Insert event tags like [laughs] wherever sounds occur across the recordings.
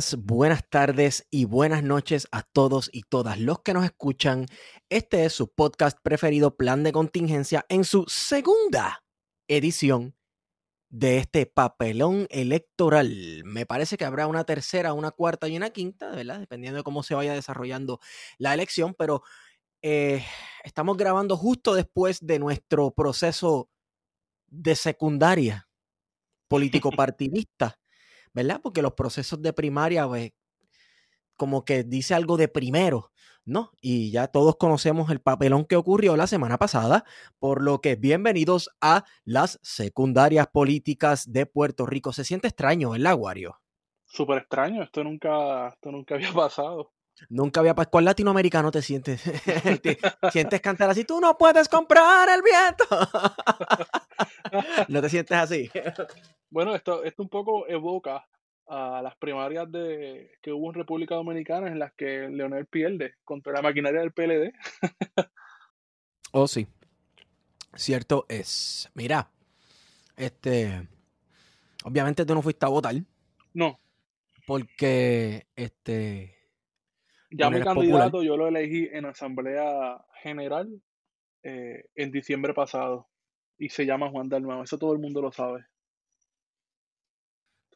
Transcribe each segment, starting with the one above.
días, buenas tardes y buenas noches a todos y todas los que nos escuchan. Este es su podcast preferido, Plan de Contingencia, en su segunda edición de este papelón electoral. Me parece que habrá una tercera, una cuarta y una quinta, ¿verdad? Dependiendo de cómo se vaya desarrollando la elección, pero eh, estamos grabando justo después de nuestro proceso de secundaria [laughs] político-partidista, ¿verdad? Porque los procesos de primaria, pues, como que dice algo de primero, ¿no? Y ya todos conocemos el papelón que ocurrió la semana pasada, por lo que bienvenidos a las secundarias políticas de Puerto Rico. Se siente extraño, ¿verdad, Wario? Súper extraño, esto nunca, esto nunca había [laughs] pasado. Nunca había pasado. ¿Cuál latinoamericano te sientes? [laughs] ¿Te sientes cantar así? Tú no puedes comprar el viento. [laughs] ¿No te sientes así? Bueno, esto, esto un poco evoca a las primarias de, que hubo en República Dominicana en las que Leonel pierde contra la maquinaria del PLD. [laughs] oh, sí. Cierto es. Mira, este. Obviamente tú no fuiste a votar. No. Porque este. Ya mi candidato yo lo elegí en Asamblea General eh, en diciembre pasado. Y se llama Juan Dalmau. Eso todo el mundo lo sabe.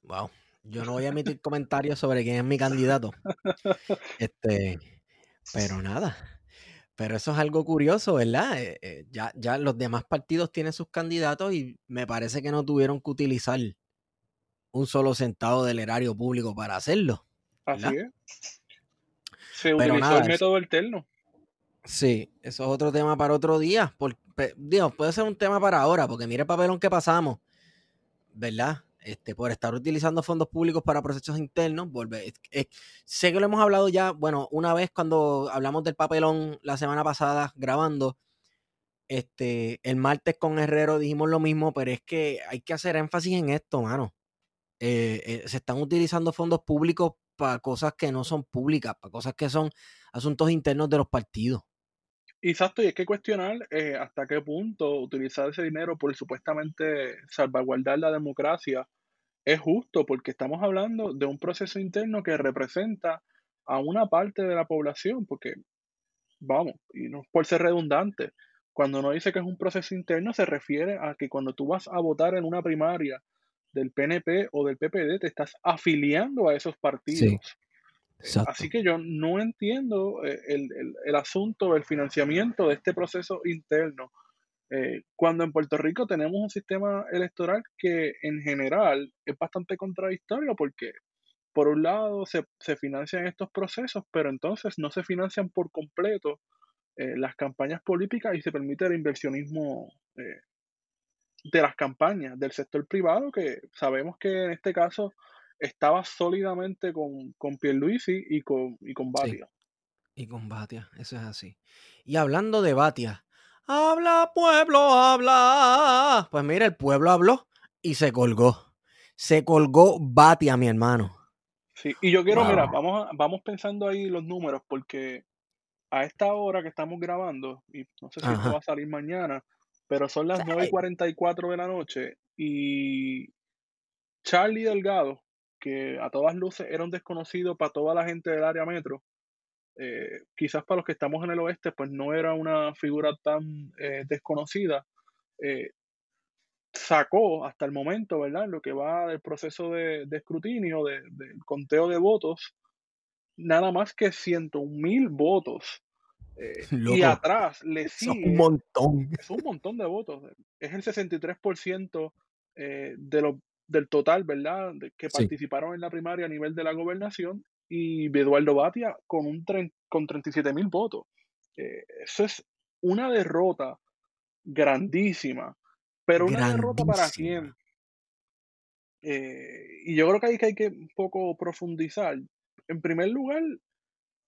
Wow. Yo no voy a emitir comentarios sobre quién es mi candidato. [laughs] Este, pero nada. Pero eso es algo curioso, ¿verdad? Eh, eh, ya, ya los demás partidos tienen sus candidatos y me parece que no tuvieron que utilizar un solo centavo del erario público para hacerlo. Así es. Se utilizó el método alterno. Sí, eso es otro tema para otro día. Dios, puede ser un tema para ahora, porque mire el papelón que pasamos, ¿verdad? Este, por estar utilizando fondos públicos para procesos internos. Volver, sé que lo hemos hablado ya, bueno, una vez cuando hablamos del papelón la semana pasada grabando, este, el martes con Herrero dijimos lo mismo, pero es que hay que hacer énfasis en esto, mano. Eh, eh, se están utilizando fondos públicos para cosas que no son públicas, para cosas que son asuntos internos de los partidos. Exacto, y hay que cuestionar eh, hasta qué punto utilizar ese dinero por supuestamente salvaguardar la democracia es justo, porque estamos hablando de un proceso interno que representa a una parte de la población, porque, vamos, y no por ser redundante, cuando uno dice que es un proceso interno, se refiere a que cuando tú vas a votar en una primaria del PNP o del PPD, te estás afiliando a esos partidos. Así que yo no entiendo eh, el, el, el, asunto del financiamiento de este proceso interno. Eh, cuando en Puerto Rico tenemos un sistema electoral que en general es bastante contradictorio porque por un lado se, se financian estos procesos, pero entonces no se financian por completo eh, las campañas políticas y se permite el inversionismo de las campañas del sector privado, que sabemos que en este caso estaba sólidamente con, con Pierluisi y con, y con Batia. Y con Batia, eso es así. Y hablando de Batia, habla pueblo, habla. Pues mira, el pueblo habló y se colgó. Se colgó Batia, mi hermano. Sí, y yo quiero, mira, vamos, vamos pensando ahí los números, porque a esta hora que estamos grabando, y no sé si esto va a salir mañana, pero son las 9.44 de la noche y Charlie Delgado, que a todas luces era un desconocido para toda la gente del área metro, eh, quizás para los que estamos en el oeste, pues no era una figura tan eh, desconocida, eh, sacó hasta el momento, ¿verdad? Lo que va del proceso de, de escrutinio, del de conteo de votos, nada más que 101 mil votos. [laughs] y atrás le [laughs] sigue. Es un montón. Es un montón de votos. Es el 63% de los del total, ¿verdad?, que participaron en la primaria a nivel de la gobernación, y Eduardo Batia con, un con 37 mil votos. Eh, eso es una derrota grandísima, pero una derrota para quién. Eh, y yo creo que hay que, hay que un poco profundizar. En primer lugar,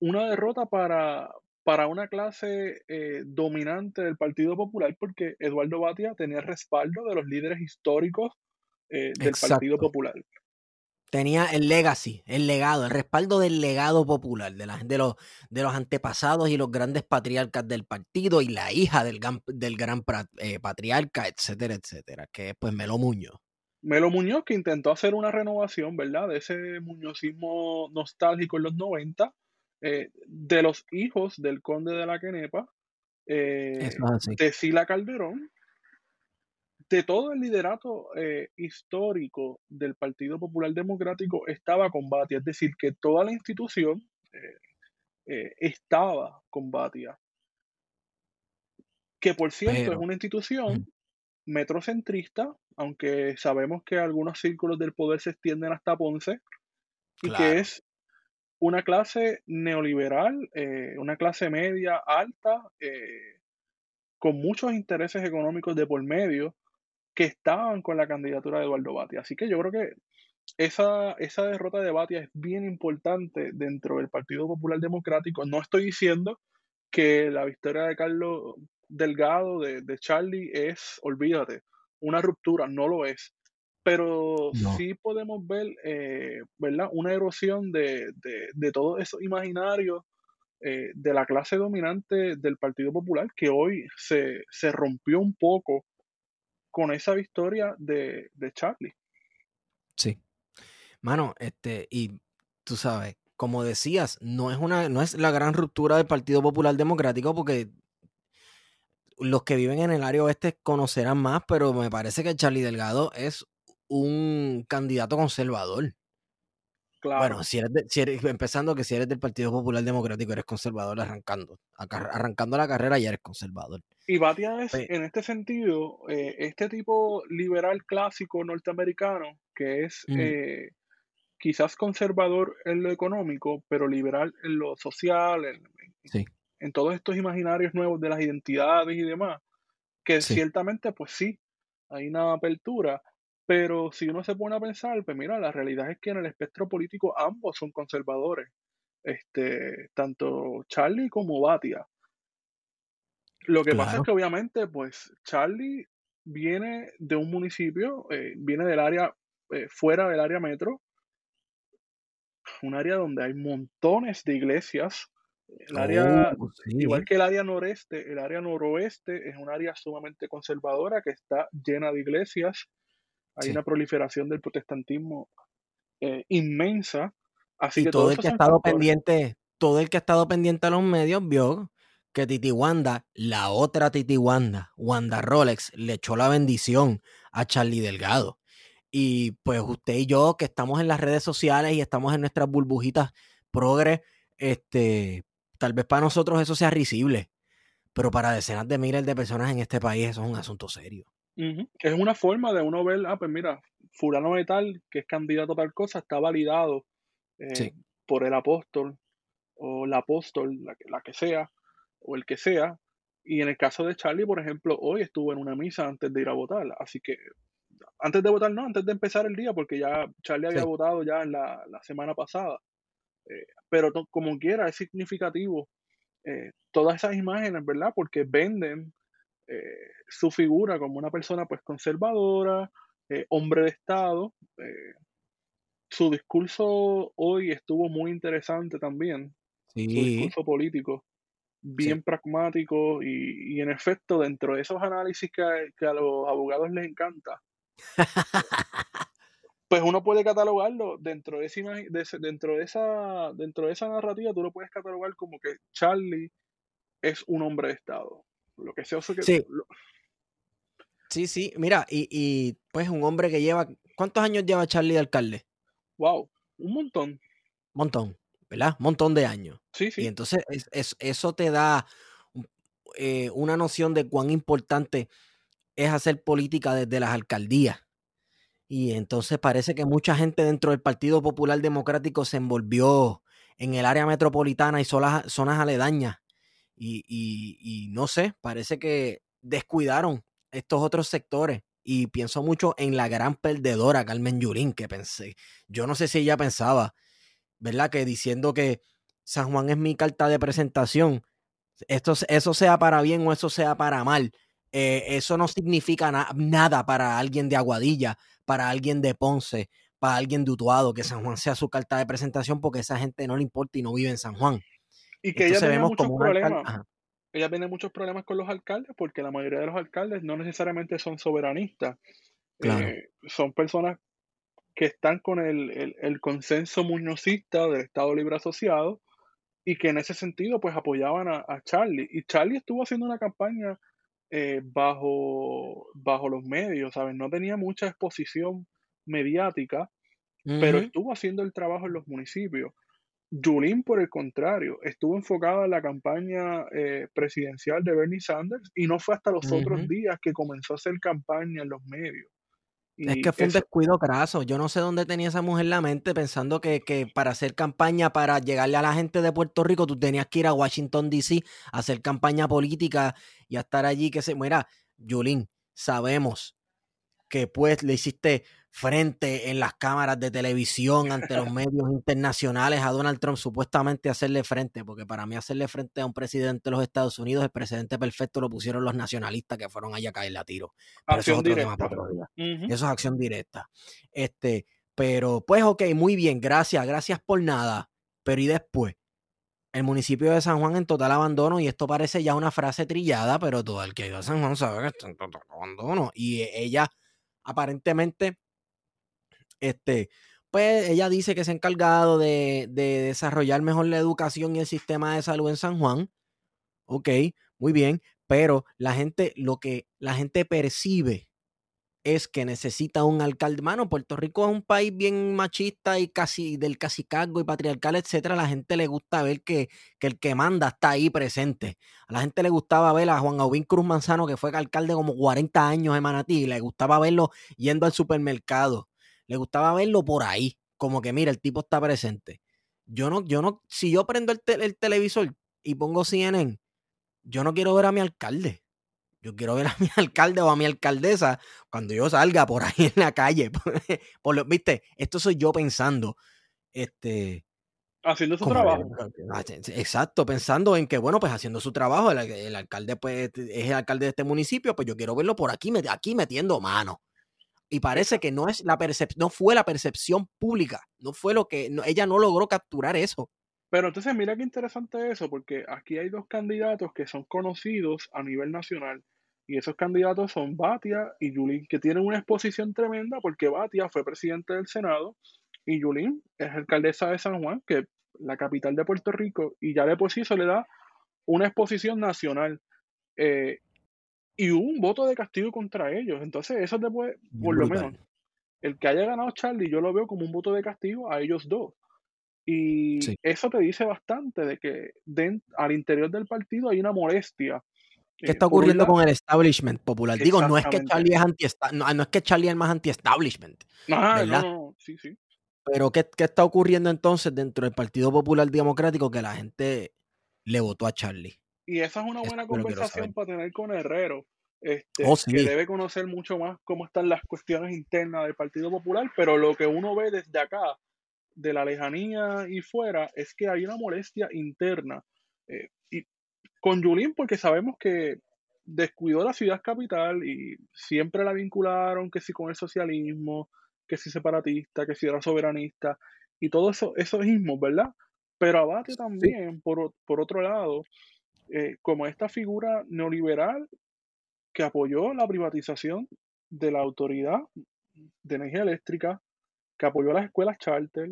una derrota para, para una clase eh, dominante del Partido Popular, porque Eduardo Batia tenía respaldo de los líderes históricos eh, del Partido Popular. Tenía el legacy, el legado, el respaldo del legado popular, de, la, de, los, de los antepasados y los grandes patriarcas del partido y la hija del, del gran eh, patriarca, etcétera, etcétera, que es pues Melo Muñoz. Melo Muñoz, que intentó hacer una renovación, ¿verdad? De ese muñozismo nostálgico en los 90, eh, de los hijos del conde de la Quenepa, eh, de Sila Calderón, de todo el liderato eh, histórico del Partido Popular Democrático estaba con Batia, es decir, que toda la institución estaba con Batia. Que por cierto es una institución metrocentrista, aunque sabemos que algunos círculos del poder se extienden hasta Ponce, y que es una clase neoliberal, eh, una clase media alta, eh, con muchos intereses económicos de por medio, que estaban con la candidatura de Eduardo Batia. Así que yo creo que esa, esa derrota de Batia es bien importante dentro del Partido Popular Democrático. No estoy diciendo que la victoria de Carlos Delgado, de, de Charlie, es, olvídate, una ruptura, no lo es. Pero sí podemos ver, eh, ¿verdad? Una erosión de, de, de todos esos imaginarios eh, de la clase dominante del Partido Popular que hoy se, se rompió un poco con esa victoria de, de Charlie. Sí. Mano, este, y tú sabes, como decías, no es una, no es la gran ruptura del Partido Popular Democrático, porque los que viven en el área oeste conocerán más, pero me parece que Charlie Delgado es un candidato conservador. Claro. Bueno, si eres, empezando que si eres del Partido Popular Democrático eres conservador arrancando, arrancando la carrera ya eres conservador. Y Batia es, en este sentido, eh, este tipo liberal clásico norteamericano, que es eh, quizás conservador en lo económico, pero liberal en lo social, en, sí en todos estos imaginarios nuevos de las identidades y demás, que ciertamente, pues sí, hay una apertura, pero si uno se pone a pensar, pues mira, la realidad es que en el espectro político ambos son conservadores, este, tanto Charlie como Batia. Lo que pasa es que obviamente, pues Charlie viene de un municipio, eh, viene del área, eh, fuera del área metro, un área donde hay montones de iglesias, el área, oh, igual que el área noreste, el área noroeste es un área sumamente conservadora que está llena de iglesias. Hay una proliferación del protestantismo eh, inmensa. Así que todo el que ha estado pendiente, todo el que ha estado pendiente a los medios vio que Titi Wanda, la otra Titi Wanda, Wanda Rolex, le echó la bendición a Charlie Delgado. Y pues usted y yo, que estamos en las redes sociales y estamos en nuestras burbujitas progres, este, Tal vez para nosotros eso sea risible, pero para decenas de miles de personas en este país eso es un asunto serio. Es una forma de uno ver, ah, pues mira, fulano de tal, que es candidato a tal cosa, está validado eh, por el apóstol o la apóstol, la, la que sea, o el que sea. Y en el caso de Charlie, por ejemplo, hoy estuvo en una misa antes de ir a votar. Así que, antes de votar, no, antes de empezar el día, porque ya Charlie había votado ya en la, la semana pasada. Eh, pero como quiera, es significativo eh, todas esas imágenes, ¿verdad? Porque venden eh, su figura como una persona pues conservadora, hombre de Estado. su discurso hoy estuvo muy interesante también. Su discurso político, bien pragmático y, en efecto dentro de esos análisis que, que a los abogados les encanta. [laughs] pues uno puede catalogarlo dentro de, esa, dentro de esa dentro de esa narrativa tú lo puedes catalogar como que Charlie es un hombre de estado lo que sea que sí. sí sí mira y, y, pues un hombre que lleva ¿cuántos años lleva Charlie de alcalde? wow un montón montón ¿verdad? montón de años sí sí y entonces es, eso te da eh, una noción de cuán importante es hacer política desde las alcaldías y entonces parece que mucha gente dentro del Partido Popular Democrático se envolvió en el área metropolitana y zonas, zonas aledañas. Y, y, no sé, parece que descuidaron estos otros sectores. Y pienso mucho en la gran perdedora Carmen Yurín, que pensé. Yo no sé si ella pensaba, ¿verdad? Que diciendo que San Juan es mi carta de presentación, esto, eso sea para bien o eso sea para mal. Eh, eso no significa nada para alguien de Aguadilla, para alguien de Ponce, para alguien de Utuado, que San Juan sea su carta de presentación porque esa gente no le importa y no vive en San Juan. Y que ella tiene muchos problemas. Ella tiene muchos problemas con los alcaldes porque la mayoría de los alcaldes no necesariamente son soberanistas. Eh, son personas que están con el, el, consenso muñozista del Estado Libre Asociado y que en ese sentido pues apoyaban a, Charlie. Y Charlie estuvo haciendo una campaña eh, bajo, bajo los medios, ¿sabes? No tenía mucha exposición mediática, pero estuvo haciendo el trabajo en los municipios. Julín, por el contrario, estuvo enfocada en la campaña eh, presidencial de Bernie Sanders y no fue hasta los otros días que comenzó a hacer campaña en los medios. es que fue un descuido graso. Yo no sé dónde tenía esa mujer la mente pensando que, que, para hacer campaña, para llegarle a la gente de Puerto Rico, tú tenías que ir a Washington, D.C., a hacer campaña política y a estar allí. Que se, mira, Julín, sabemos que pues le hiciste frente en las cámaras de televisión ante los [laughs] medios internacionales a Donald Trump, supuestamente hacerle frente, porque para mí hacerle frente a un presidente de los Estados Unidos, el presidente perfecto lo pusieron los nacionalistas que fueron allá a caerle a tiro. Pero eso es otro tema para otro día. Eso es acción directa. Este, pero pues ok, muy bien, gracias, gracias por nada. Pero y después, el municipio de San Juan en total abandono, y esto parece ya una frase trillada, pero todo el que ha ido a San Juan sabe que está en total abandono. Y ella aparentemente este, pues ella dice que se ha encargado de, desarrollar mejor la educación y el sistema de salud en San Juan. Ok, muy bien, pero la gente, lo que la gente percibe es que necesita un alcalde. Mano, Puerto Rico es un país bien machista y casi del cacicazgo y patriarcal, etcétera. La gente le gusta ver que, que, el que manda está ahí presente. A la gente le gustaba ver a Juan Aubín Cruz Manzano, que fue alcalde como 40 años en Manatí, y le gustaba verlo yendo al supermercado le gustaba verlo por ahí, como que mira, el tipo está presente. Yo no, yo no, si yo prendo el, el televisor y pongo CNN, yo no quiero ver a mi alcalde. Yo quiero ver a mi [laughs] alcalde o a mi alcaldesa cuando yo salga por ahí en la calle. [laughs] por lo, Viste, esto soy yo pensando. Este. Haciendo su trabajo. Exacto, pensando en que, bueno, pues haciendo su trabajo, el, alcalde pues, es el alcalde de este municipio, pues yo quiero verlo por aquí, aquí metiendo mano. Y parece que no es la no fue la percepción pública, no fue lo que ella no logró capturar eso. Pero entonces mira qué interesante eso, porque aquí hay dos candidatos que son conocidos a nivel nacional. Y esos candidatos son Batia y Yulín, que tienen una exposición tremenda porque Batia fue presidente del Senado y Yulín es alcaldesa de San Juan, que es la capital de Puerto Rico, y ya de por sí eso le da una exposición nacional. Eh, y hubo un voto de castigo contra ellos. Entonces, eso te puede, por lo menos, el que haya ganado Charlie, yo lo veo como un voto de castigo a ellos dos. Y eso te dice bastante de que al interior del partido hay una molestia. ¿Qué está ocurriendo con el establishment popular? Digo, no es que Charlie es anti no, no, es que Charlie es más anti-establishment. No, no, sí, sí. Pero ¿qué, ¿qué, está ocurriendo entonces dentro del Partido Popular Democrático que la gente le votó a Charlie? Y esa es una buena conversación para tener con Herrero, este, oh, que debe conocer mucho más cómo están las cuestiones internas del Partido Popular, pero lo que uno ve desde acá, de la lejanía y fuera, es que hay una molestia interna. Eh, y con Yulín, porque sabemos que descuidó la ciudad capital y siempre la vincularon que si con el socialismo, que si separatista, que si era soberanista, y todo eso, esos ismos, ¿verdad? Pero Abate también, por, por otro lado, eh, como esta figura neoliberal que apoyó la privatización de la autoridad de energía eléctrica, que apoyó las escuelas charter,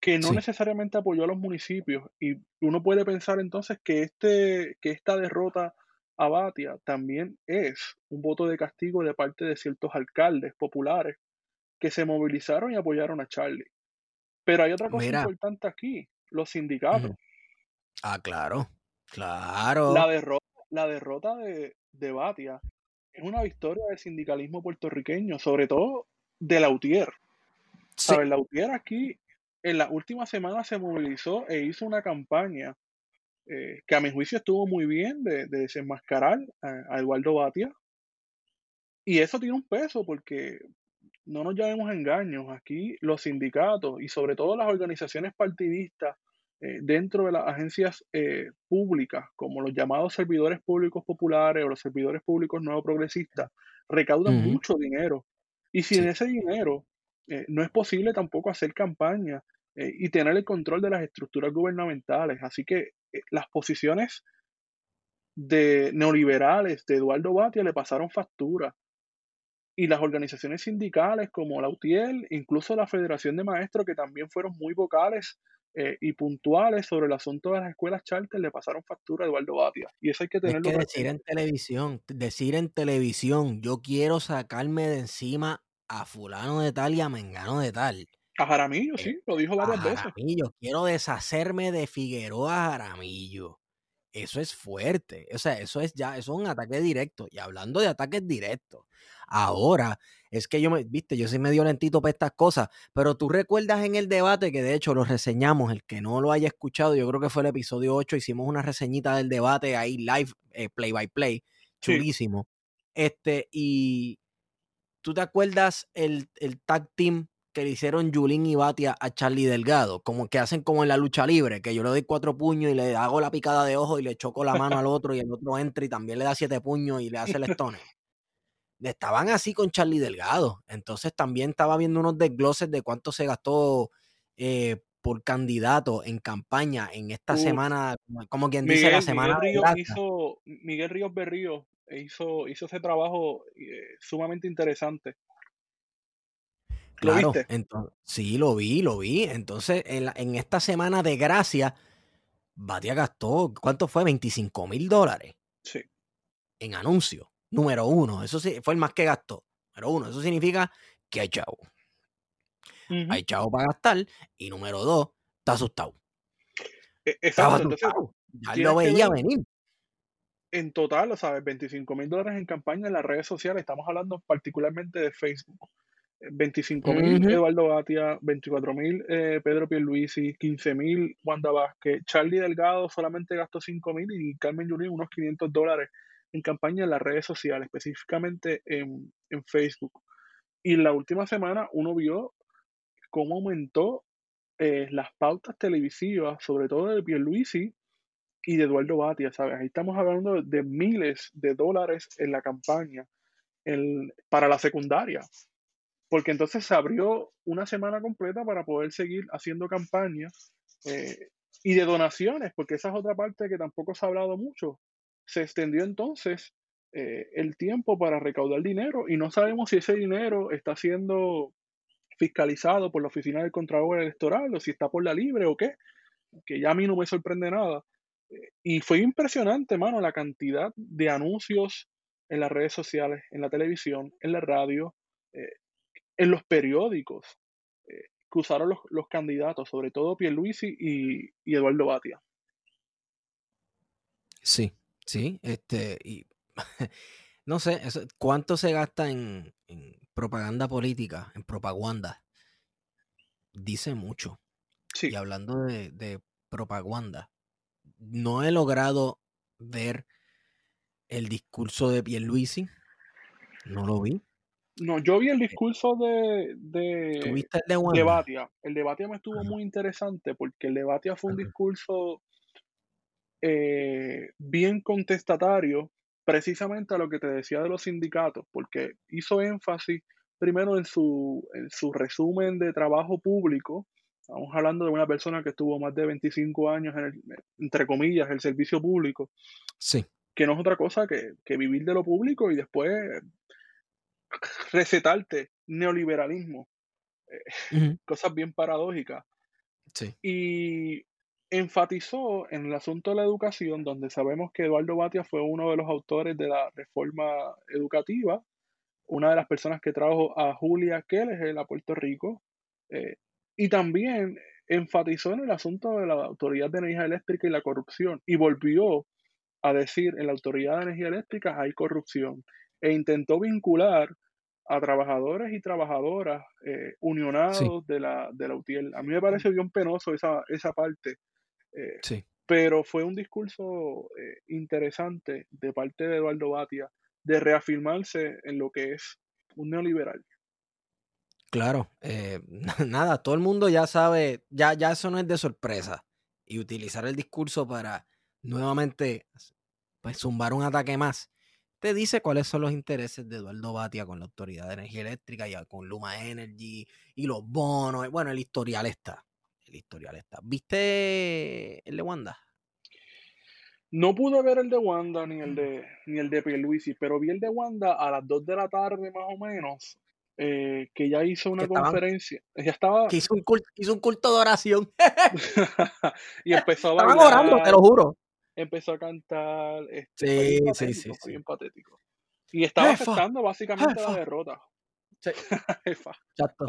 que no necesariamente apoyó a los municipios. Y uno puede pensar entonces que, este, que esta derrota a Batia también es un voto de castigo de parte de ciertos alcaldes populares que se movilizaron y apoyaron a Charlie. Pero hay otra cosa importante aquí, los sindicatos. Ah, claro. Claro. La derrota, la derrota de, de Batia es una victoria del sindicalismo puertorriqueño, sobre todo de Lautier. Sí. ¿Sabes? Lautier aquí en la última semana se movilizó e hizo una campaña eh, que a mi juicio estuvo muy bien de, desenmascarar a, Eduardo Batia. Y eso tiene un peso porque no nos llamemos engaños. Aquí los sindicatos y sobre todo las organizaciones partidistas eh, dentro de las agencias eh, públicas, como los llamados servidores públicos populares o los servidores públicos nuevo progresistas, recaudan mucho dinero. Y sin ese dinero eh, no es posible tampoco hacer campaña y tener el control de las estructuras gubernamentales. Así que las posiciones de neoliberales de Eduardo Batia le pasaron factura. y las organizaciones sindicales como la UTIEL, incluso la Federación de Maestros, que también fueron muy vocales eh, y puntuales sobre el asunto de las escuelas charter, le pasaron factura a Eduardo Batia. Y eso hay que tenerlo. Es que decir en televisión, decir en televisión, yo quiero sacarme de encima a fulano de tal y a mengano de tal. A Jaramillo, eh, sí, lo dijo varias veces. Jaramillo, quiero deshacerme de Figueroa Jaramillo. Eso es fuerte. O sea, eso es ya, eso es un ataque directo. Y hablando de ataques directos, Ahora, es que yo me, viste, yo soy medio lentito para estas cosas, pero tú recuerdas en el debate que de hecho lo reseñamos, el que no lo haya escuchado, yo creo que fue el episodio 8, hicimos una reseñita del debate ahí live, eh, play by play, chulísimo. Este, y tú te acuerdas el, el tag team que le hicieron Julín y Batia a Charlie Delgado, como que hacen como en la lucha libre, que yo le doy cuatro puños y le hago la picada de ojo y le choco la mano al otro y el otro entra y también le da siete puños y le hace el stone estaban así con Charlie Delgado. Entonces también estaba viendo unos desgloses de cuánto se gastó eh, por candidato en campaña en esta semana, como quien dice la semana. Miguel Ríos, hizo, Miguel Ríos Berrío hizo, hizo ese trabajo eh, sumamente interesante. ¿Lo viste? Entonces, sí, lo vi, lo vi. Entonces, en, en esta semana de gracia, Batia gastó, ¿cuánto fue? 25 mil dólares. Sí. En anuncios. Número uno, eso sí, fue el más que gastó. Número uno, eso significa que hay chavo. Hay chavo para gastar. Y número dos, está asustado. E, exacto, ya lo veía venir. En total, ¿sabes? 25 mil dólares en campaña en las redes sociales. Estamos hablando particularmente de Facebook. 25 mil Eduardo Batia, 24 mil eh, Pedro Pierluisi, 15 mil Wanda Vázquez, Charlie Delgado solamente gastó 5 mil y Carmen Yulín unos 500 dólares en campaña en las redes sociales, específicamente en, Facebook. Y la última semana uno vio cómo aumentó eh, las pautas televisivas, sobre todo de Pierluisi y de Eduardo Batia, ¿sabes? Ahí estamos hablando de miles de dólares en la campaña para la secundaria. Porque entonces se abrió una semana completa para poder seguir haciendo campaña eh, y de donaciones, porque esa es otra parte que tampoco se ha hablado mucho se extendió entonces eh, el tiempo para recaudar dinero y no sabemos si ese dinero está siendo fiscalizado por la Oficina del Contralor Electoral o si está por la libre o qué, que ya a mí no me sorprende nada. Eh, y fue impresionante, mano, la cantidad de anuncios en las redes sociales, en la televisión, en la radio, en los periódicos que usaron los, candidatos, sobre todo Pierluisi y, y Eduardo Batia. Sí, Sí, este, y [laughs] no sé, ¿cuánto se gasta en, propaganda política, en propaganda? Dice mucho. Sí. Y hablando de, propaganda, no he logrado ver el discurso de Pierluisi. No lo vi. No, yo vi el discurso de, de, el de, de Batia. El de Batia me estuvo muy interesante porque el de Batia fue un discurso eh, bien contestatario precisamente a lo que te decía de los sindicatos, porque hizo énfasis primero en su, en su resumen de trabajo público. Estamos hablando de una persona que estuvo más de 25 años en el, entre comillas, el servicio público. Sí. Que no es otra cosa que, que vivir de lo público y después [laughs] recetarte neoliberalismo. Eh, [laughs] cosas bien paradójicas. Sí. Y enfatizó en el asunto de la educación, donde sabemos que Eduardo Batia fue uno de los autores de la reforma educativa, una de las personas que trajo a Julia Keller a Puerto Rico, eh, y también enfatizó en el asunto de la Autoridad de Energía Eléctrica y la corrupción, y volvió a decir en la Autoridad de Energía Eléctrica hay corrupción, e intentó vincular a trabajadores y trabajadoras eh, unionados de, la, de la UTIEL. A mí me parece bien penoso esa, esa parte, eh, sí. Pero fue un discurso eh, interesante de parte de Eduardo Batia de reafirmarse en lo que es un neoliberal. Claro, eh, [laughs] nada, todo el mundo ya sabe, ya, ya eso no es de sorpresa. Y utilizar el discurso para nuevamente pues, zumbar un ataque más, te dice cuáles son los intereses de Eduardo Batia con la Autoridad de Energía Eléctrica y con Luma Energy y los bonos. Bueno, el historial está el historial está. ¿Viste el de Wanda? No pude ver el de Wanda ni el de ni el de Pierluisi, pero vi el de Wanda a las 2 de la tarde más o menos, eh, que ya hizo una conferencia. Ya estaba. Que hizo un culto, hizo un culto de oración. [laughs] y empezó a bailar. Estaban orando, te lo juro. Empezó a cantar. Este, sí, sí, sí, Bien patético. Y estaba aceptando básicamente la derrota. Sí. [laughs] Exacto.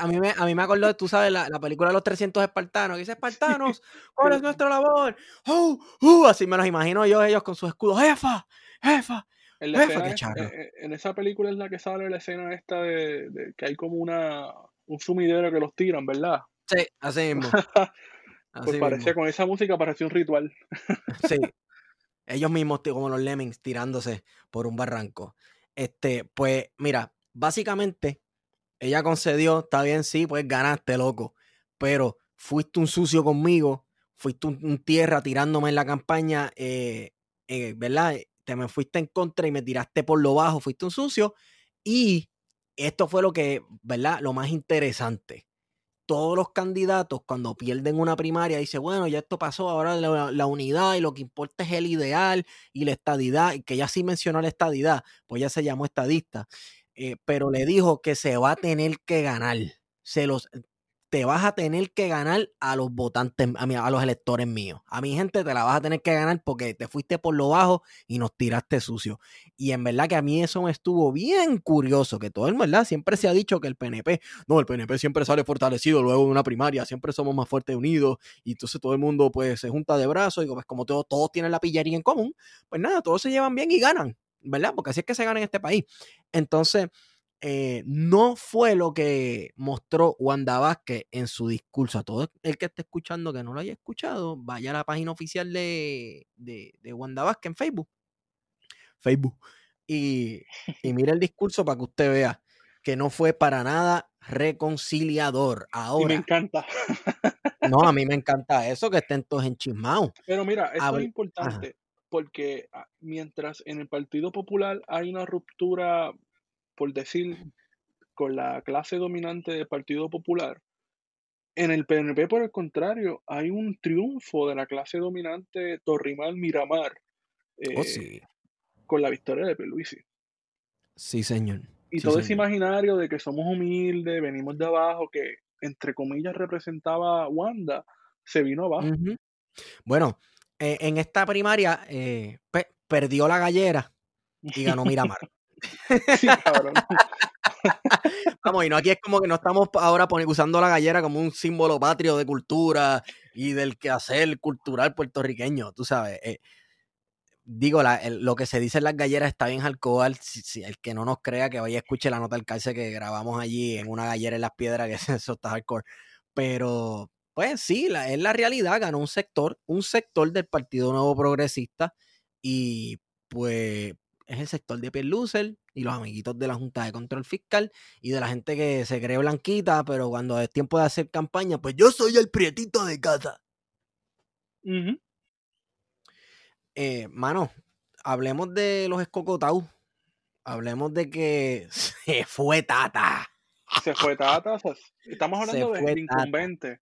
a, mí me, a mí me acordó, tú sabes, la, la, película de los 300 espartanos, que dice, espartanos, [laughs] ¿cuál es nuestra labor? Uh, uh, así me los imagino yo, ellos con sus escudos, jefa, jefa. En, jefa, eh, en, esa película es la que sale la escena esta de, de, que hay como una un sumidero que los tiran, ¿verdad? Sí, así mismo. [laughs] pues parecía, con esa música parecía un ritual. sí. Ellos mismos, como los lemmings, tirándose por un barranco. Este, pues, mira, básicamente, ella concedió, está bien, sí, pues ganaste, loco, pero fuiste un sucio conmigo, fuiste un, tierra tirándome en la campaña, eh, eh, ¿verdad? Te me fuiste en contra y me tiraste por lo bajo, fuiste un sucio. Y esto fue lo que, ¿verdad? Lo más interesante. Todos los candidatos, cuando pierden una primaria, dicen, bueno, ya esto pasó, ahora la, unidad y lo que importa es el ideal y la estadidad, y que ya sí mencionó la estadidad, pues ya se llamó estadista. Eh, pero le dijo que se va a tener que ganar. Se los, te vas a tener que ganar a los votantes, a, a, los electores míos. A mi gente te la vas a tener que ganar porque te fuiste por lo bajo y nos tiraste sucio. Y en verdad que a mí eso me estuvo bien curioso, que todo el verdad siempre se ha dicho que el PNP, no, el PNP siempre sale fortalecido luego de una primaria, siempre somos más fuertes unidos y entonces todo el mundo pues se junta de brazos y pues como todos, todos tienen la pillería en común, pues nada, todos se llevan bien y ganan. ¿verdad? Porque así es que se gana en este país. Entonces, eh, no fue lo que mostró Wanda Vázquez en su discurso. A todo el que esté escuchando que no lo haya escuchado, vaya a la página oficial de, de, de Wanda Vázquez en Facebook. Facebook. Y, [laughs] y mire el discurso para que usted vea que no fue para nada reconciliador. Ahora. me encanta. [laughs] No, a mí me [laughs] encanta eso, que estén todos enchismados. Pero mira, esto es importante porque ah, mientras en el Partido Popular hay una ruptura, por decir, con la clase dominante del Partido Popular, en el PNP, por el contrario, hay un triunfo de la clase dominante Torrimal Miramar oh, eh, con la victoria de Peluisi. Sí, señor. Y todo ese imaginario de que somos humildes, venimos de abajo, que entre comillas representaba Wanda, se vino abajo. Bueno, eh, en esta primaria eh, perdió la gallera y ganó [laughs] Miramar. [laughs] Vamos, y no aquí es como que no estamos ahora usando la gallera como un símbolo patrio de cultura y del quehacer cultural puertorriqueño, tú sabes. Eh, digo, lo que se dice en las galleras está bien alcohol. Si, el que no nos crea que vaya a escuche la nota del calce que grabamos allí en una gallera en las piedras, que [laughs] eso está hardcore. Pero, pues sí, es la realidad, ganó un sector, un sector del Partido Nuevo Progresista y pues es el sector de Pierlucer y los amiguitos de la Junta de Control Fiscal y de la gente que se cree blanquita, pero cuando es tiempo de hacer campaña, pues yo soy el prietito de casa. eh, mano, hablemos de los escocotaus. Hablemos de que [laughs] se fue Tata. Se fue Tata. estamos hablando de incumbente.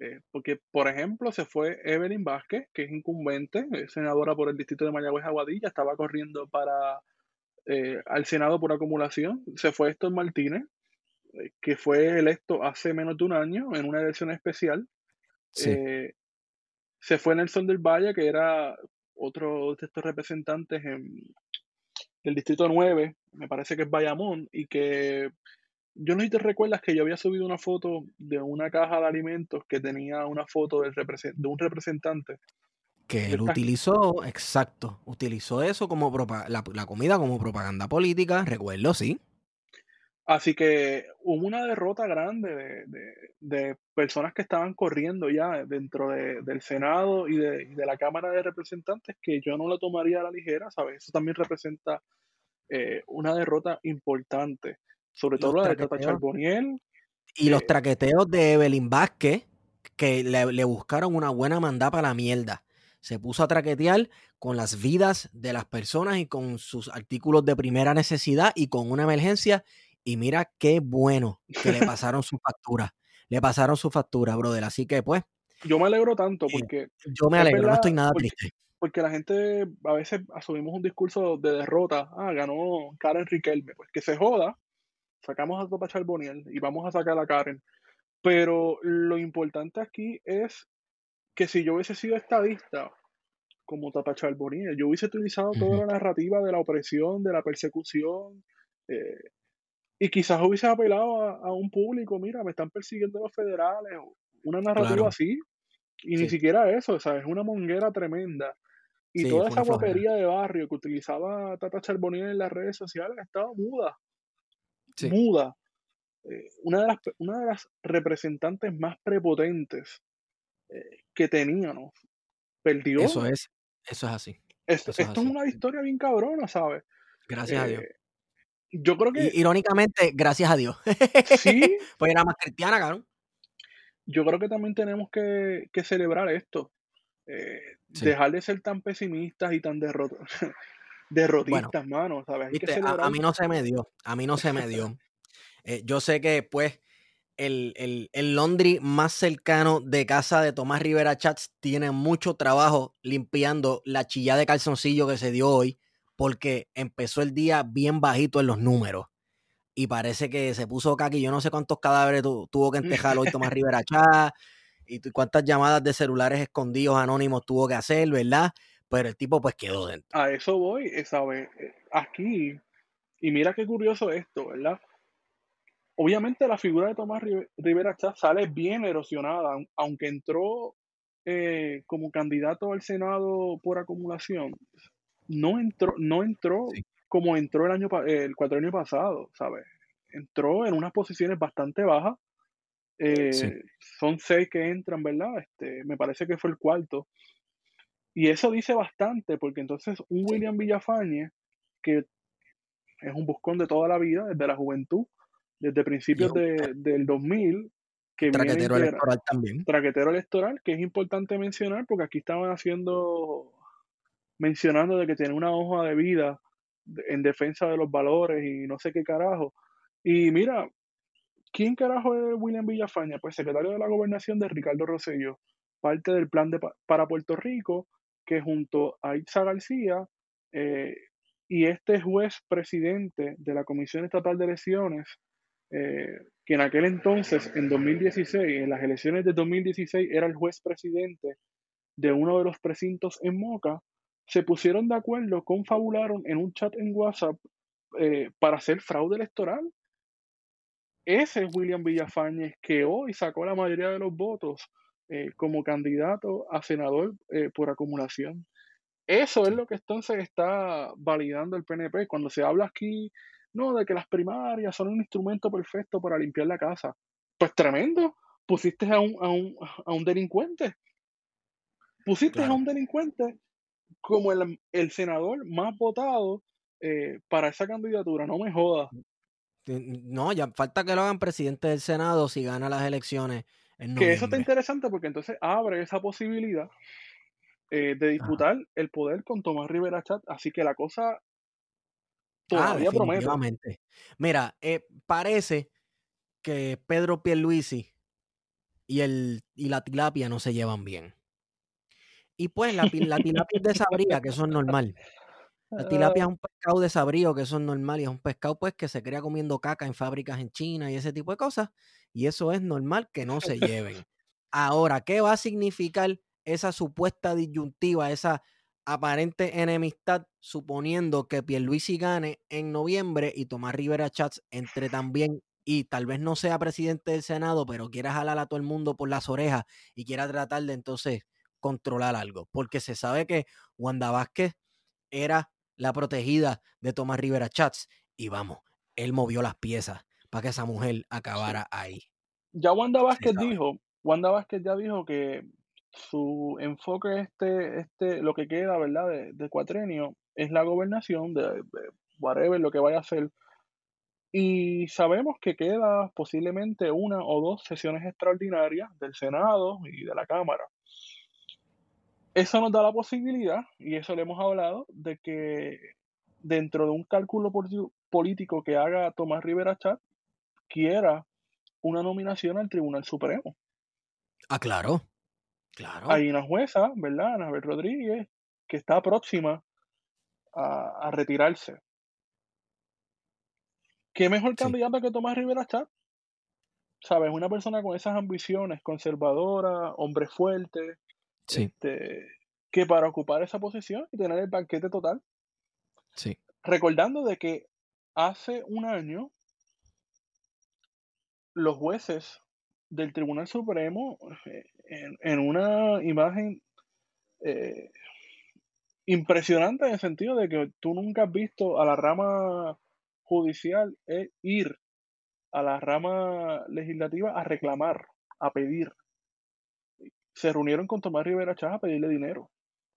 Eh, porque, por ejemplo, se fue Evelyn Vázquez, que es incumbente, senadora por el distrito de Mayagüez Aguadilla, estaba corriendo para eh, al Senado por acumulación. Se fue Héctor Martínez, eh, que fue electo hace menos de un año en una elección especial. se fue Nelson del Valle, que era otro de estos representantes en, del distrito 9, me parece que es Bayamón, y que yo no sé si te recuerdas que yo había subido una foto de una caja de alimentos que tenía una foto del de un representante. Que él utilizó, exacto, utilizó eso como la, la, comida como propaganda política, recuerdo, sí. Así que hubo una derrota grande de, de, personas que estaban corriendo ya dentro del Senado y de, de, la Cámara de Representantes que yo no lo tomaría a la ligera, ¿sabes? Eso también representa eh, una derrota importante. Sobre todo la de Tata Charboniel. Y los traqueteos de Evelyn Vázquez, que le, buscaron una buena mandada para la mierda. Se puso a traquetear con las vidas de las personas y con sus artículos de primera necesidad y con una emergencia. Y mira qué bueno que le [laughs] pasaron su factura. Le pasaron su factura, brother. Así que pues. Yo me alegro tanto porque. yo me alegro, no estoy nada triste. porque la gente a veces asumimos un discurso de derrota. Ah, ganó Karen Riquelme. Pues que se joda. Sacamos a Topa Charboniel y vamos a sacar a Karen. Pero lo importante aquí es que si yo hubiese sido estadista, como Tapa Charboniel, yo hubiese utilizado toda la narrativa de la opresión, de la persecución, eh, y quizás hubiese apelado a, un público, mira, me están persiguiendo los federales, una narrativa así, y ni siquiera eso, o sea, es una monguera tremenda. Y toda esa guapería de barrio que utilizaba Tata Charboniel en las redes sociales estaba muda. Muda. Eh, una, de las, una de las representantes más prepotentes eh, que teníamos perdió. Eso es, eso es así. Esto, es, una historia bien cabrona, ¿sabes? Gracias a Dios. Eh, yo creo que. Irónicamente, gracias a Dios. Sí. [laughs] pues era más cristiana, cabrón. Yo creo que también tenemos que, que celebrar esto. Dejar de ser tan pesimistas y tan [laughs] derrotistas, mano. ¿sabes? a, mí no se me dio. A mí no se me dio. Eh, yo sé que, pues, el, el, el más cercano de casa de Tomás Rivera Chats tiene mucho trabajo limpiando la chilla de calzoncillo que se dio hoy, porque empezó el día bien bajito en los números. Y parece que se puso caqui. Yo no sé cuántos cadáveres tuvo que entejar hoy Tomás Rivera Chats y cuántas llamadas de celulares escondidos anónimos tuvo que hacer, ¿verdad? Pero el tipo pues quedó dentro. A eso voy, eh, ¿sabes? Eh, aquí, y mira qué curioso esto, ¿verdad? Obviamente la figura de Tomás Rivera Chávez sale bien erosionada, aunque entró eh, como candidato al Senado por acumulación, no entró, no entró como entró el año el años pasado, ¿sabes? Entró en unas posiciones bastante bajas eh, son seis que entran, ¿verdad? Este, me parece que fue el cuarto. Y eso dice bastante, porque entonces un William Villafañe, que es un buscón de toda la vida, desde la juventud, desde principios de, del 2000, que traquetero electoral también. Traquetero electoral, que es importante mencionar, porque aquí estaban haciendo, mencionando de que tiene una hoja de vida en defensa de los valores y no sé qué carajo. Y mira, ¿Quién carajo es William Villafaña? Pues secretario de la gobernación de Ricardo Rosselló, parte del plan de, para Puerto Rico, que junto a Itza García eh, y este juez presidente de la Comisión Estatal de Elecciones, eh, que en aquel entonces, en 2016, en las elecciones de 2016, era el juez presidente de uno de los precintos en Moca, se pusieron de acuerdo, confabularon en un chat en WhatsApp eh, para hacer fraude electoral. Ese es William Villafañez que hoy sacó la mayoría de los votos eh, como candidato a senador eh, por acumulación. Eso es lo que entonces está validando el PNP. Cuando se habla aquí, no, de que las primarias son un instrumento perfecto para limpiar la casa. Pues tremendo. Pusiste a un, a un, a un delincuente. Pusiste a un delincuente como el, el senador más votado eh, para esa candidatura. No me jodas. No, ya falta que lo hagan presidente del Senado si gana las elecciones. Que eso está interesante porque entonces abre esa posibilidad eh, de disputar el poder con Tomás Rivera Chat. Así que la cosa ah, todavía promete. Mira, eh, parece que Pedro Pierluisi y, el, y la tilapia no se llevan bien. Y pues la, la [laughs] tilapia es de sabría, que eso es normal. La tilapia es un pescado desabrío, que eso es normal, y es un pescado pues que se crea comiendo caca en fábricas en China y ese tipo de cosas, y eso es normal que no se lleven. Ahora, ¿qué va a significar esa supuesta disyuntiva, esa aparente enemistad, suponiendo que Pierluisi gane en noviembre y Tomás Rivera Chats entre también y tal vez no sea presidente del Senado, pero quiera jalar a todo el mundo por las orejas y quiera tratar de entonces controlar algo, porque se sabe que Wanda Vázquez era la protegida de Tomás Rivera Chats. Y vamos, él movió las piezas para que esa mujer acabara ahí. Ya Wanda Vázquez dijo, Wanda Vázquez ya dijo que su enfoque este, este, lo que queda, ¿verdad? De, de cuatrenio es la gobernación de, whatever, lo que vaya a hacer. Y sabemos que queda posiblemente una o dos sesiones extraordinarias del Senado y de la Cámara. Eso nos da la posibilidad, y eso le hemos hablado, de que dentro de un cálculo político que haga Tomás Rivera Chat, quiera una nominación al Tribunal Supremo. Ah, claro. Claro. Hay una jueza, ¿verdad? Anabel Rodríguez, que está próxima a, retirarse. ¿Qué mejor candidato que Tomás Rivera Chat? ¿Sabes? Una persona con esas ambiciones, conservadora, hombre fuerte, este, que para ocupar esa posición y tener el banquete total. Sí. Recordando de que hace un año los jueces del Tribunal Supremo, eh, en, una imagen eh, impresionante en el sentido de que tú nunca has visto a la rama judicial eh, ir a la rama legislativa a reclamar, a pedir. Se reunieron con Tomás Rivera Chávez a pedirle dinero,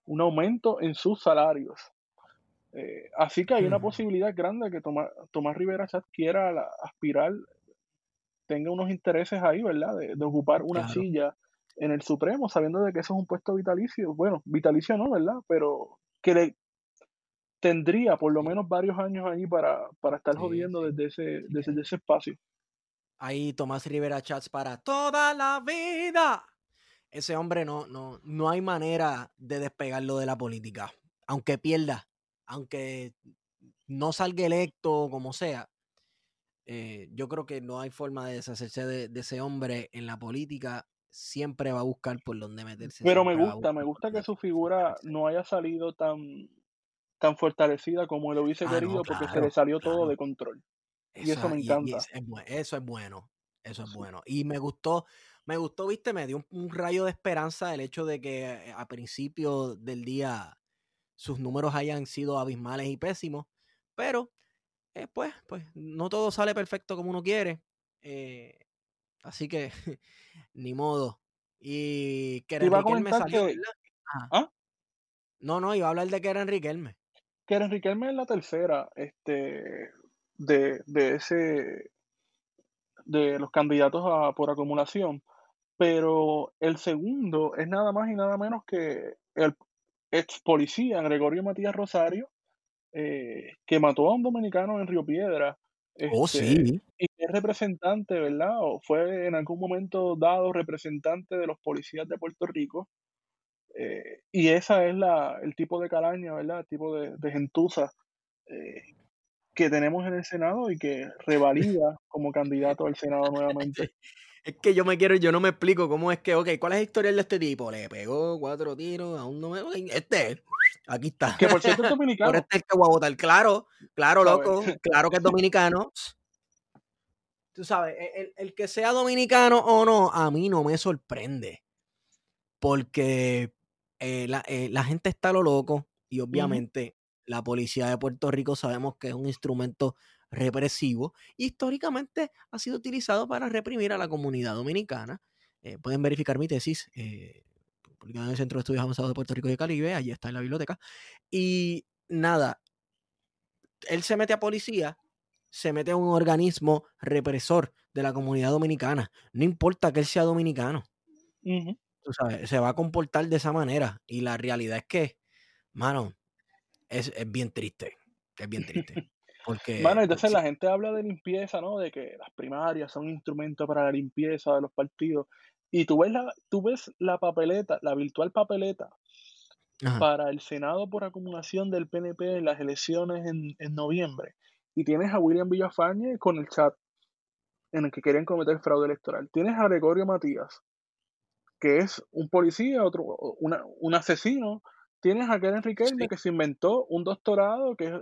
un aumento en sus salarios. Eh, así que hay una posibilidad grande que Tomás, Tomás Rivera Chávez quiera aspirar, tenga unos intereses ahí, ¿verdad? De, ocupar una silla en el Supremo, sabiendo de que eso es un puesto vitalicio. Bueno, vitalicio no, ¿verdad? Pero que le tendría por lo menos varios años ahí para, para estar jodiendo desde, ese, desde ese espacio. Ahí Tomás Rivera Chats para toda la vida. Ese hombre no, no, no hay manera de despegarlo de la política. Aunque pierda, aunque no salga electo, como sea, eh, yo creo que no hay forma de deshacerse de, ese hombre en la política. Siempre va a buscar por donde meterse. Pero me gusta, me gusta que su figura no haya salido tan, tan fortalecida como lo hubiese ah, querido, porque se le salió todo de control. y eso me encanta. eso es bueno, eso es bueno. Y me gustó, me gustó, viste, me dio un, rayo de esperanza el hecho de que eh, a principio del día sus números hayan sido abismales y pésimos, pero eh, pues, pues no todo sale perfecto como uno quiere. Eh, así que, [laughs] ni modo. Y que Riquelme salió, ¿Ah? No, no, iba a hablar de que era Riquelme. Keren Riquelme es la tercera este, de, de ese de los candidatos a, por acumulación, pero el segundo es nada más y nada menos que el ex policía Gregorio Matías Rosario, eh, que mató a un dominicano en Río Piedra. oh, este, sí. Y es representante, ¿verdad? O fue en algún momento dado representante de los policías de Puerto Rico eh, y esa es la, el tipo de calaña, ¿verdad? El tipo de, de gentuza eh, que tenemos en el Senado y que revalida [laughs] como candidato al Senado nuevamente. Es que yo me quiero, yo no me explico cómo es que, ok, ¿cuál es la historia de este tipo? Le pegó cuatro tiros, aún no me. Este, aquí está. Que por cierto es [laughs] dominicano. este es que voy a votar. Claro, claro, loco, claro que es dominicano. Tú sabes, el, el que sea dominicano o no, a mí no me sorprende. Porque eh, eh, la, gente está a lo loco y obviamente la policía de Puerto Rico sabemos que es un instrumento represivo y históricamente ha sido utilizado para reprimir a la comunidad dominicana. Eh, pueden verificar mi tesis, publicada en el Centro de Estudios Avanzados de Puerto Rico y Caribe, allí está en la biblioteca. Y nada, él se mete a policía, se mete a un organismo represor de la comunidad dominicana. No importa que él sea dominicano se va a comportar de esa manera. Y la realidad es que, mano, es, bien triste. Es bien triste. [laughs] Porque, Mano, entonces la gente habla de limpieza, ¿no? De que las primarias son instrumentos para la limpieza de los partidos. Y tú ves la, tú ves la papeleta, la virtual papeleta para el Senado por acumulación del PNP en las elecciones en, en noviembre. Y tienes a William Villafañe con el chat en el que quieren cometer fraude electoral. Tienes a Gregorio Matías, que es un policía, otro, un asesino. Tienes a Karen Riquelme que se inventó un doctorado que,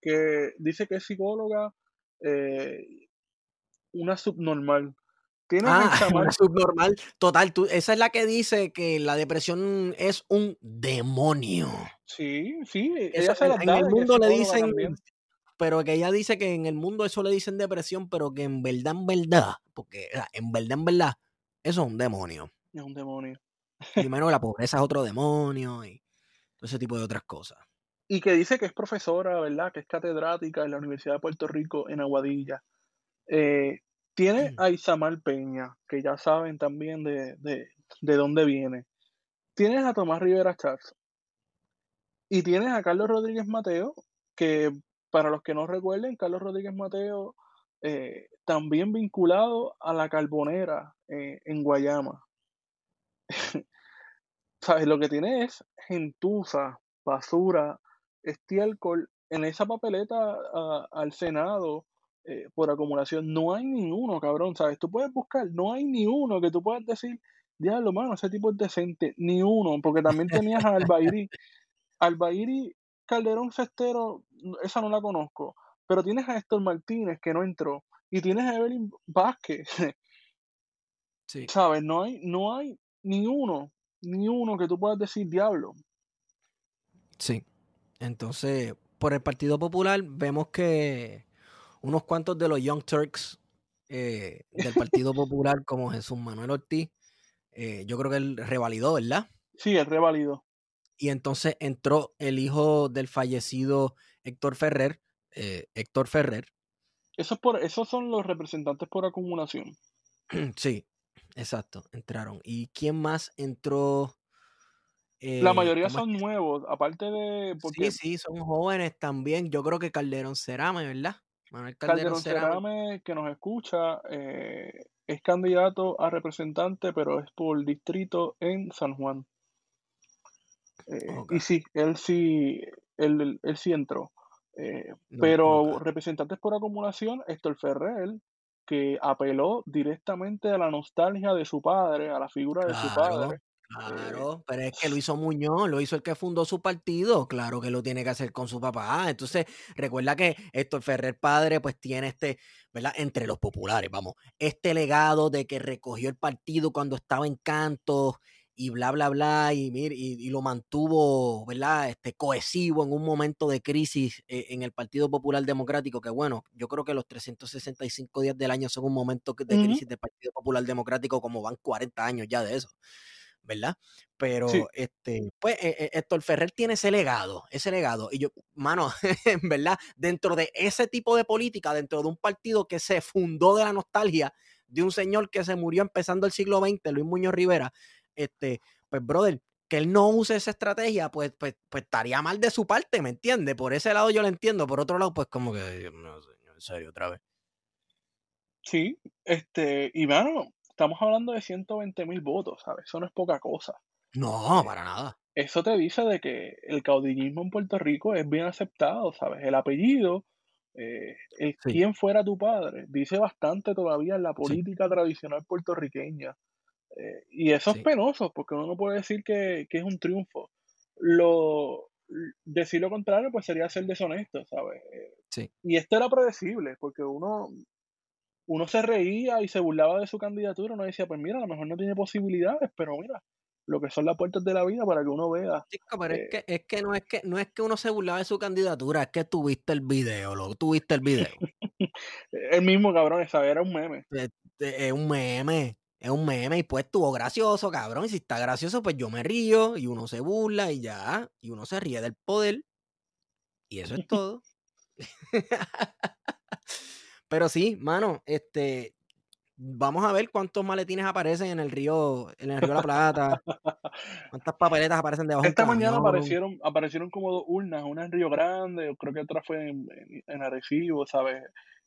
que dice que es psicóloga, eh, una subnormal. Tienes ah, [laughs] una subnormal. Total, tú, esa es la que dice que la depresión es un demonio. Sí, sí. en el mundo le dicen, pero que ella dice que en el mundo eso le dicen depresión, pero que en verdad, en verdad, porque en verdad, en verdad, eso es un demonio es un demonio. Primero la [laughs] pobreza es otro demonio y ese tipo de otras cosas. Y que dice que es profesora, ¿verdad? Que es catedrática en la Universidad de Puerto Rico en Aguadilla. Eh, tiene mm. a Isamar Peña, que ya saben también de, dónde viene. Tienes a Tomás Rivera Chávez. Y tienes a Carlos Rodríguez Mateo, que para los que no recuerden, Carlos Rodríguez Mateo eh, también vinculado a la carbonera eh, en Guayama. [laughs] ¿Sabes? Lo que tiene es gentuza basura, estiércol, en esa papeleta al Senado eh, por acumulación, no hay ninguno, cabrón, ¿sabes? Tú puedes buscar, no hay ni uno que tú puedas decir, diablo, mano, ese tipo es decente, ni uno, porque también tenías a [laughs] Albairi. Albairi Calderón Cestero, esa no la conozco, pero tienes a Héctor Martínez que no entró, y tienes a Evelyn Vázquez. Sí. ¿Sabes? No hay, no hay ni uno, ni uno que tú puedas decir diablo. Sí. Entonces, por el Partido Popular vemos que unos cuantos de los Young Turks eh, del Partido [laughs] Popular, como Jesús Manuel Ortiz, eh, yo creo que él revalidó, ¿verdad? Sí, él revalidó. Y entonces entró el hijo del fallecido Héctor Ferrer, eh, Héctor Ferrer. Eso por, esos son los representantes por acumulación. [clears throat] Sí, exacto, entraron. ¿Y quién más entró? la mayoría son nuevos, aparte de... Sí, sí, son jóvenes también. Yo creo que Calderón Cerame, ¿verdad? Calderón, Cerame, que nos escucha, eh, es candidato a representante, pero es por distrito en San Juan. Eh, y sí, él sí, él, él sí entró. Eh, pero representantes por acumulación, Héctor Ferrer, que apeló directamente a la nostalgia de su padre, a la figura de su padre. Claro, pero es que lo hizo Muñoz, lo hizo el que fundó su partido, claro que lo tiene que hacer con su papá. Entonces, recuerda que Héctor Ferrer padre, pues tiene este, ¿verdad? Entre los populares, vamos, este legado de que recogió el partido cuando estaba en canto y bla, bla, bla, y, y, y, lo mantuvo, ¿verdad? Este, cohesivo en un momento de crisis eh, en el Partido Popular Democrático, que bueno, yo creo que los 365 días del año son un momento de crisis del Partido Popular Democrático, como van 40 años ya de eso. ¿verdad? Pero, este, pues, eh, eh, Héctor Ferrer tiene ese legado, ese legado. Y yo, mano, [laughs] ¿verdad? Dentro de ese tipo de política, dentro de un partido que se fundó de la nostalgia de un señor que se murió empezando el siglo XX, Luis Muñoz Rivera, este, pues, brother, que él no use esa estrategia, pues, pues, pues estaría mal de su parte, ¿me entiende? Por ese lado yo lo entiendo, por otro lado, pues como que, no, señor, en serio, otra vez. Sí, este, y mano, estamos hablando de 120 mil votos, ¿sabes? Eso no es poca cosa. No, para nada. Eso te dice de que el caudillismo en Puerto Rico es bien aceptado, ¿sabes? El apellido, eh, el quién fuera tu padre, dice bastante todavía en la política tradicional puertorriqueña. Eh, y eso es penoso, porque uno no puede decir que, que, es un triunfo. Lo, decir lo contrario, pues sería ser deshonesto, ¿sabes? Sí. Y esto era predecible, porque uno, uno se reía y se burlaba de su candidatura, uno decía, pues mira, a lo mejor no tiene posibilidades, pero mira, lo que son las puertas de la vida para que uno vea. Chico, pero es, eh que, es que no es que no es que uno se burlaba de su candidatura, es que tuviste el video, lo tuviste el video. [laughs] el mismo cabrón, esa era un meme. Es, un meme, es un meme, y pues estuvo gracioso, cabrón. Y si está gracioso, pues yo me río, y uno se burla, y ya, y uno se ríe del poder. Y eso es todo. [laughs] Pero sí, mano, este, vamos a ver cuántos maletines aparecen en el río, en el río la Plata, cuántas papeletas aparecen debajo. Esta mañana aparecieron, aparecieron como dos urnas, una en Río Grande, creo que otra fue en, en, Arecibo, ¿sabes?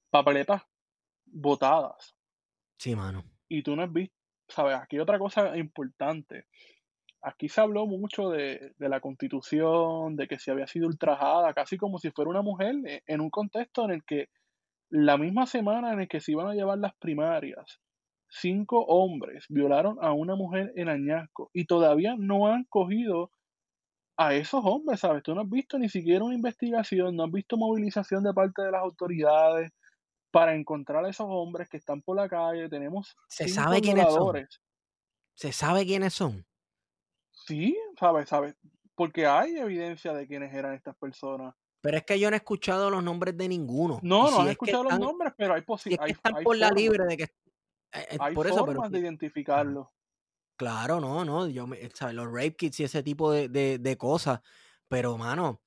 Papeletas botadas. Sí, mano. Y tú no has visto, ¿sabes? Aquí otra cosa importante. Aquí se habló mucho de, de, la constitución, de que se había sido ultrajada, casi como si fuera una mujer, eh, en un contexto en el que la misma semana en la que se iban a llevar las primarias, cinco hombres violaron a una mujer en Añasco y todavía no han cogido a esos hombres, ¿sabes? Tú no has visto ni siquiera una investigación, no has visto movilización de parte de las autoridades para encontrar a esos hombres que están por la calle. Tenemos ¿Se sabe quiénes son? ¿Se sabe quiénes son? Sí, sabes, sabes, porque hay evidencia de quiénes eran estas personas. Pero es que yo no he escuchado los nombres de ninguno. No, no he escuchado los nombres, pero hay posibilidades. están por la libre de que. Eh, eh, hay por eso, formas de identificarlo. Claro, no, no. Yo ¿sabes? Los rape kits y ese tipo de, cosas. Pero, mano,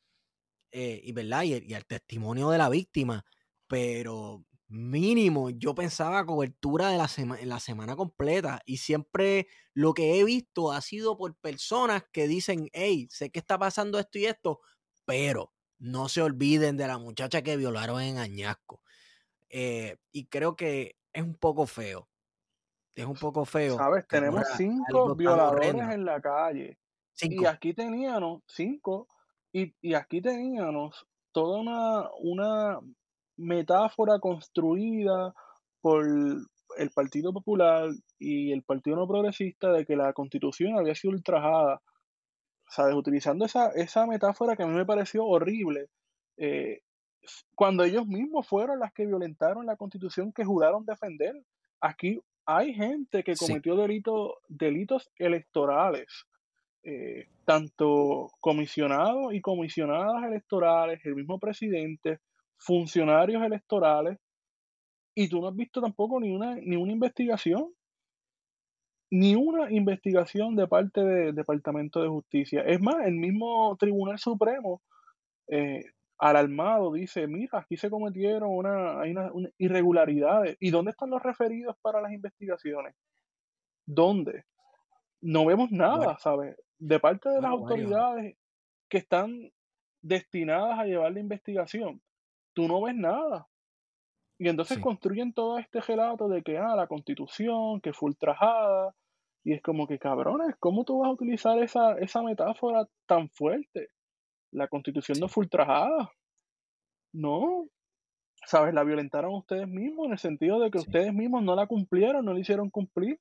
eh, y verdad, y el, testimonio de la víctima. Pero mínimo, yo pensaba cobertura de la, semana la semana completa. Y siempre lo que he visto ha sido por personas que dicen, hey, sé que está pasando esto y esto, pero no se olviden de la muchacha que violaron en Añasco. Eh, y creo que es un poco feo. Es un poco feo. Sabes, tenemos cinco violadores en la calle. Y aquí teníamos cinco Y, y aquí teníamos toda una, una metáfora construida por el Partido Popular y el Partido No Progresista de que la Constitución había sido ultrajada. ¿Sabes? Utilizando esa, esa metáfora que a mí me pareció horrible. eh, cuando ellos mismos fueron las que violentaron la Constitución que juraron defender. Aquí hay gente que Sí, cometió delitos, delitos electorales eh, tanto comisionados y comisionadas electorales, el mismo presidente, funcionarios electorales, y tú no has visto tampoco ni una, ni una investigación, ni una investigación de parte del Departamento de Justicia. Es más, el mismo Tribunal Supremo, eh, alarmado, dice, mira, aquí se cometieron una, hay una, una irregularidades. ¿Y dónde están los referidos para las investigaciones? ¿Dónde? No vemos nada, ¿sabes? De parte de las bueno, autoridades que están destinadas a llevar la investigación, tú no ves nada. Y entonces sí, construyen todo este relato de que, ah, la constitución, que fue ultrajada, y es como que, cabrones, ¿cómo tú vas a utilizar esa, esa metáfora tan fuerte? La constitución no fue ultrajada, no, ¿sabes? La violentaron ustedes mismos en el sentido de que sí. ustedes mismos no la cumplieron, no la hicieron cumplir.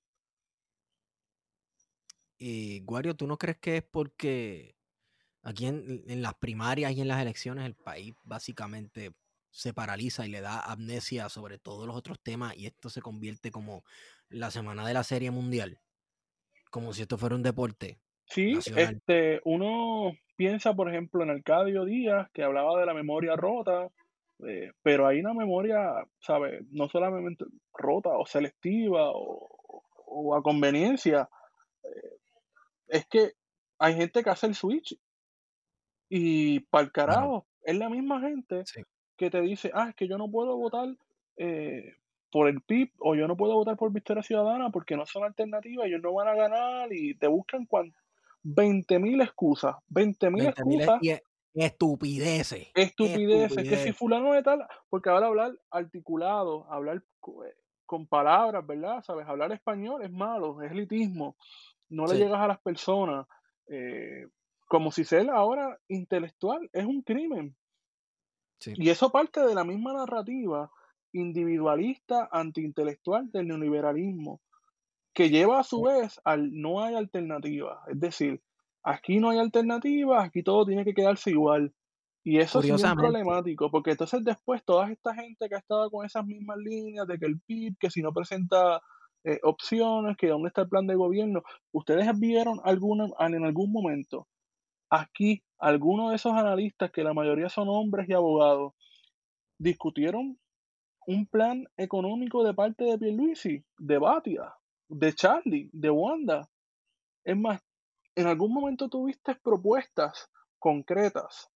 Y Guario, ¿tú no crees que es porque aquí en, en las primarias y en las elecciones el país básicamente se paraliza y le da amnesia sobre todos los otros temas y esto se convierte como la semana de la serie mundial, como si esto fuera un deporte Sí, nacional? este, uno piensa, por ejemplo, en Arcadio Díaz, que hablaba de la memoria rota, eh, pero hay una memoria, ¿sabes? No solamente rota o selectiva o, o a conveniencia, es que hay gente que hace el switch y para el carajo, es la misma gente sí, que te dice, ah, es que yo no puedo votar eh, por el PIB o yo no puedo votar por Victoria Ciudadana porque no son alternativas, ellos no van a ganar y te buscan cuan- 20.000 excusas, 20.000 20 mil excusas, y estupideces, estupideces, que si fulano de tal, porque ahora hablar articulado, hablar eh, con palabras, ¿verdad? ¿Sabes? Hablar español es malo, es elitismo, no le Sí, llegas a las personas, eh, como si ser ahora intelectual es un crimen. Sí, Y eso parte de la misma narrativa individualista, antiintelectual del neoliberalismo, que lleva a su vez al no hay alternativa. Es decir, aquí no hay alternativa, aquí todo tiene que quedarse igual. Y eso es problemático, porque entonces después toda esta gente que ha estado con esas mismas líneas de que el PIB, que si no presenta eh, opciones, que dónde está el plan de gobierno, ¿ustedes vieron alguna, en algún momento aquí alguno de esos analistas, que la mayoría son hombres y abogados, discutieron un plan económico de parte de Pierluisi, de Batia, de Charlie, de Wanda. Es más, ¿en algún momento tuviste propuestas concretas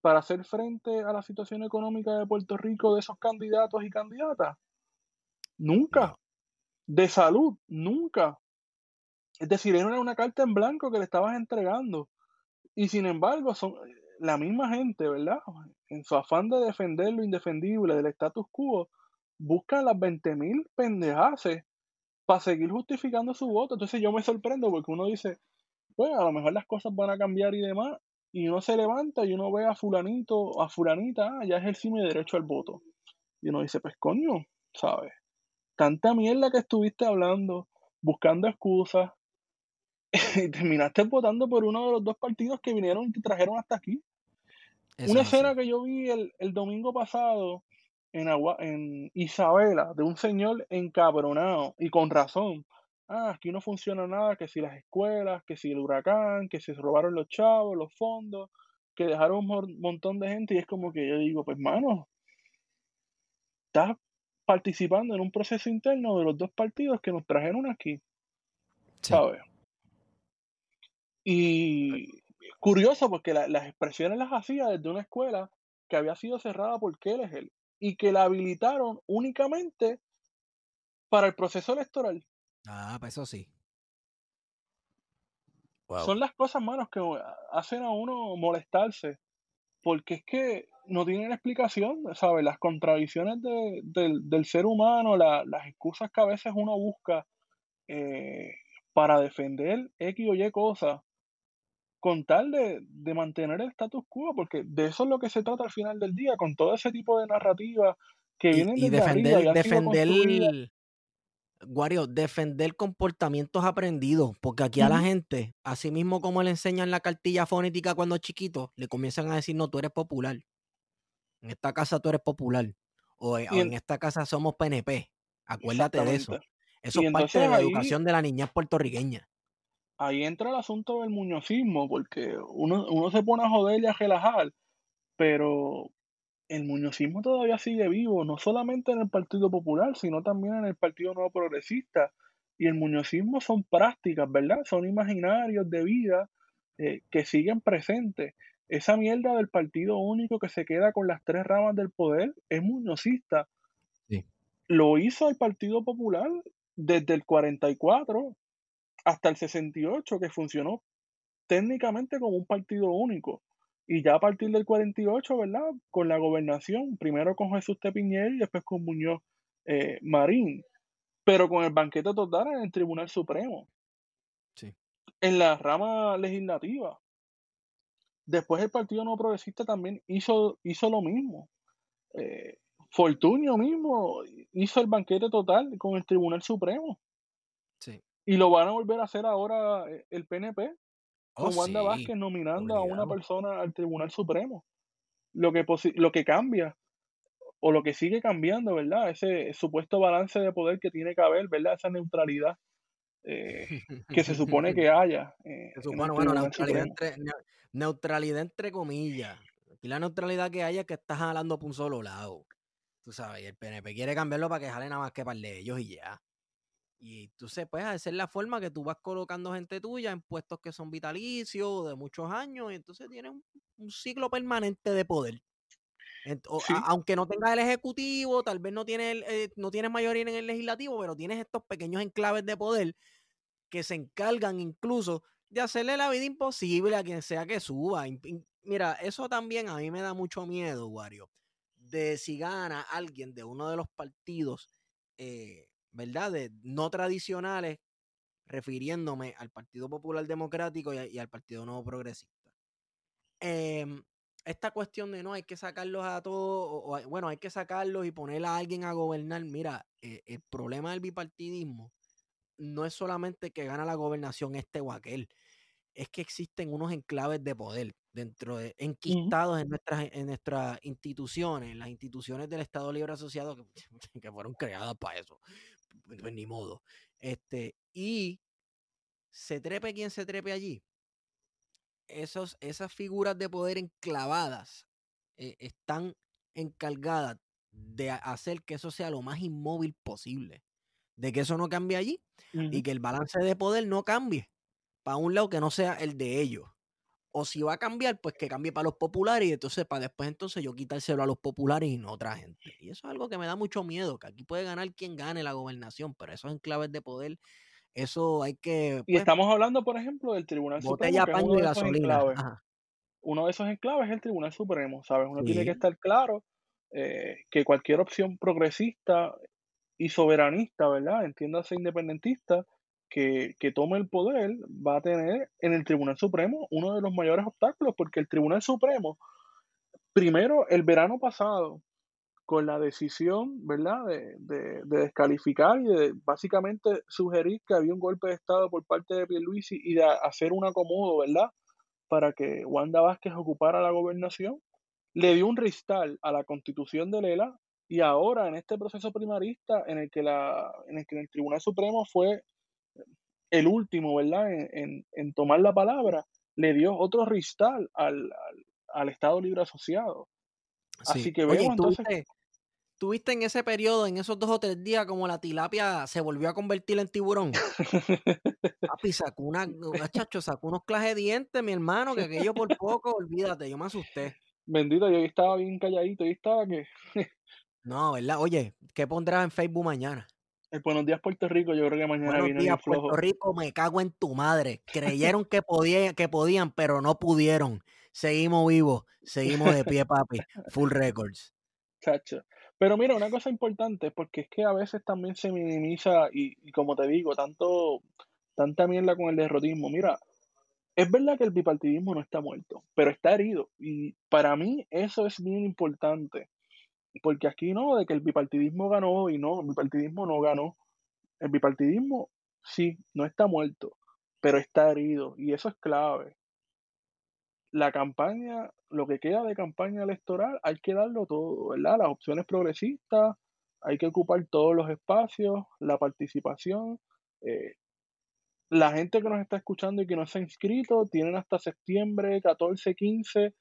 para hacer frente a la situación económica de Puerto Rico de esos candidatos y candidatas? Nunca. De salud, nunca. Es decir, era una carta en blanco que le estabas entregando. Y sin embargo, son la misma gente, ¿verdad? En su afán de defender lo indefendible del status quo, buscan las 20.000 pendejaces para seguir justificando su voto. Entonces yo me sorprendo porque uno dice, pues a lo mejor las cosas van a cambiar y demás, y uno se levanta y uno ve a fulanito, a fulanita, ah, ya ejercí mi derecho al voto. Y uno dice, pues coño, ¿sabes? Tanta mierda que estuviste hablando, buscando excusas, y [laughs] terminaste votando por uno de los dos partidos que vinieron y te trajeron hasta aquí. eso Una así. escena que yo vi el, el domingo pasado en, Agua, en Isabela, de un señor encabronado, y con razón. Ah, aquí no funciona nada, que si las escuelas, que si el huracán, que si se robaron los chavos, los fondos, que dejaron un mon- montón de gente, y es como que yo digo, pues mano, estás participando en un proceso interno de los dos partidos que nos trajeron aquí, Sí, ¿sabes? Y curioso porque la- las expresiones las hacía desde una escuela que había sido cerrada por Kelleher y que la habilitaron únicamente para el proceso electoral. ah, pues eso sí. Wow. Son las cosas, manos, que hacen a uno molestarse, porque es que no tienen explicación, ¿sabes? Las contradicciones de- del, del ser humano, la- las excusas que a veces uno busca eh, para defender X o Y cosas, con tal de, de, mantener el status quo, porque de eso es lo que se trata al final del día, con todo ese tipo de narrativa que vienen y, defender, arriba, defender, Guario, defender comportamientos aprendidos, porque aquí a la gente, así mismo como le enseñan la cartilla fonética cuando es chiquito, le comienzan a decir, no, tú eres popular. En esta casa tú eres popular. O, eh, en, esta casa somos PNP. Acuérdate de eso. Eso es parte de la educación de la niña puertorriqueña. Ahí entra el asunto del muñozismo, porque uno, uno se pone a joder y a relajar, pero el muñozismo todavía sigue vivo, no solamente en el Partido Popular, sino también en el Partido Nuevo Progresista. Y el muñozismo son prácticas, ¿verdad? Son imaginarios de vida eh, que siguen presentes. Esa mierda del partido único que se queda con las tres ramas del poder es muñozista. Lo hizo el Partido Popular desde el 44 hasta el 68, que funcionó técnicamente como un partido único. Y ya a partir del 48, ¿verdad? Con la gobernación, primero con Jesús Tepiñel y después con Muñoz eh, Marín, pero con el banquete total en el Tribunal Supremo. Sí. En la rama legislativa. Después el Partido No Progresista también hizo, hizo lo mismo. Eh, Fortunio mismo hizo el banquete total con el Tribunal Supremo. Sí. Y lo van a volver a hacer ahora eh, el PNP con oh, Wanda Vázquez nominando a una persona al Tribunal Supremo. Lo que, lo que cambia, o lo que sigue cambiando, ¿verdad? Ese supuesto balance de poder que tiene que haber, ¿verdad? Esa neutralidad eh, que se [laughs] supone que haya. Eh, bueno, neutralidad entre, neutralidad entre comillas. Y la neutralidad que haya es que estás jalando por un solo lado. Tú sabes, y el PNP quiere cambiarlo para que jale nada más que para de ellos y ya. Y tú sé, pues, esa es la forma que tú vas colocando gente tuya en puestos que son vitalicios, de muchos años, y entonces tienes un, ciclo permanente de poder. aunque no tengas el ejecutivo, tal vez no tienes, eh, no tienes mayoría en el legislativo, pero tienes estos pequeños enclaves de poder que se encargan incluso de hacerle la vida imposible a quien sea que suba. Mira, eso también a mí me da mucho miedo, Wario, de si gana alguien de uno de los partidos eh, ¿verdad? De no tradicionales, refiriéndome al Partido Popular Democrático y, al Partido Nuevo Progresista. Em, esta cuestión de no hay que sacarlos a todos, o, bueno, hay que sacarlos y poner a alguien a gobernar. Mira, eh, el problema del bipartidismo no es solamente que gana la gobernación este o aquel, es que existen unos enclaves de poder dentro de enquistados en nuestras en nuestras instituciones, en las instituciones del Estado Libre Asociado que, [laughs] que fueron creadas para eso. Pues, pues, ni modo. Este, y se trepe quien se trepe allí. Esos, esas figuras de poder enclavadas eh, están encargadas de hacer que eso sea lo más inmóvil posible. De que eso no cambie allí y que el balance de poder no cambie para un lado que no sea el de ellos o si va a cambiar, pues que cambie para los populares y entonces para después entonces yo quitárselo a los populares y no a otra gente. Y eso es algo que me da mucho miedo, que aquí puede ganar quien gane la gobernación, pero esos enclaves de poder, eso hay que... y pues estamos hablando, por ejemplo, del Tribunal Supremo. Que uno, de gasolina. uno de esos enclaves es el Tribunal Supremo, ¿sabes? Uno tiene que estar claro eh, que cualquier opción progresista y soberanista, ¿verdad? Entiéndase independentista, que, tome el poder va a tener en el Tribunal Supremo uno de los mayores obstáculos, porque el Tribunal Supremo, primero, el verano pasado, con la decisión, ¿verdad?, de, descalificar y de básicamente sugerir que había un golpe de Estado por parte de Pierluisi y de hacer un acomodo, ¿verdad?, para que Wanda Vázquez ocupara la gobernación, le dio un ristal a la constitución de Lela y ahora en este proceso primarista en el que, la, en el, que el Tribunal Supremo fue el último, ¿verdad?, en, tomar la palabra, le dio otro ristal al, Estado Libre Asociado. Así que vemos entonces... ¿Tuviste en ese periodo, en esos dos o tres días, como la tilapia se volvió a convertir en tiburón? [laughs] Papi, sacó una, chacho, sacó unos clajes de dientes, mi hermano, que aquello por poco, olvídate, yo me asusté. Bendito, yo estaba bien calladito, y estaba que... no, ¿verdad? Oye, ¿qué pondrás en Facebook mañana? Buenos días Puerto Rico, yo creo que mañana buenos viene días, Puerto Rico, me cago en tu madre. [laughs] Creyeron que, podían, que podían, pero no pudieron. Seguimos vivos, seguimos de pie, papi. Full records. Chacho. Pero mira, una cosa importante, porque es que a veces también se minimiza, y, como te digo, tanto, tanta mierda con el derrotismo. Mira, es verdad que el bipartidismo no está muerto, pero está herido. Y para mí eso es bien importante. Porque aquí no, de que el bipartidismo ganó y no, el bipartidismo no ganó. El bipartidismo sí, no está muerto, pero está herido. Y eso es clave. La campaña, lo que queda de campaña electoral, hay que darlo todo, ¿verdad? Las opciones progresistas, hay que ocupar todos los espacios, la participación. Eh, la gente que nos está escuchando y que no se ha inscrito tienen hasta septiembre 14, 15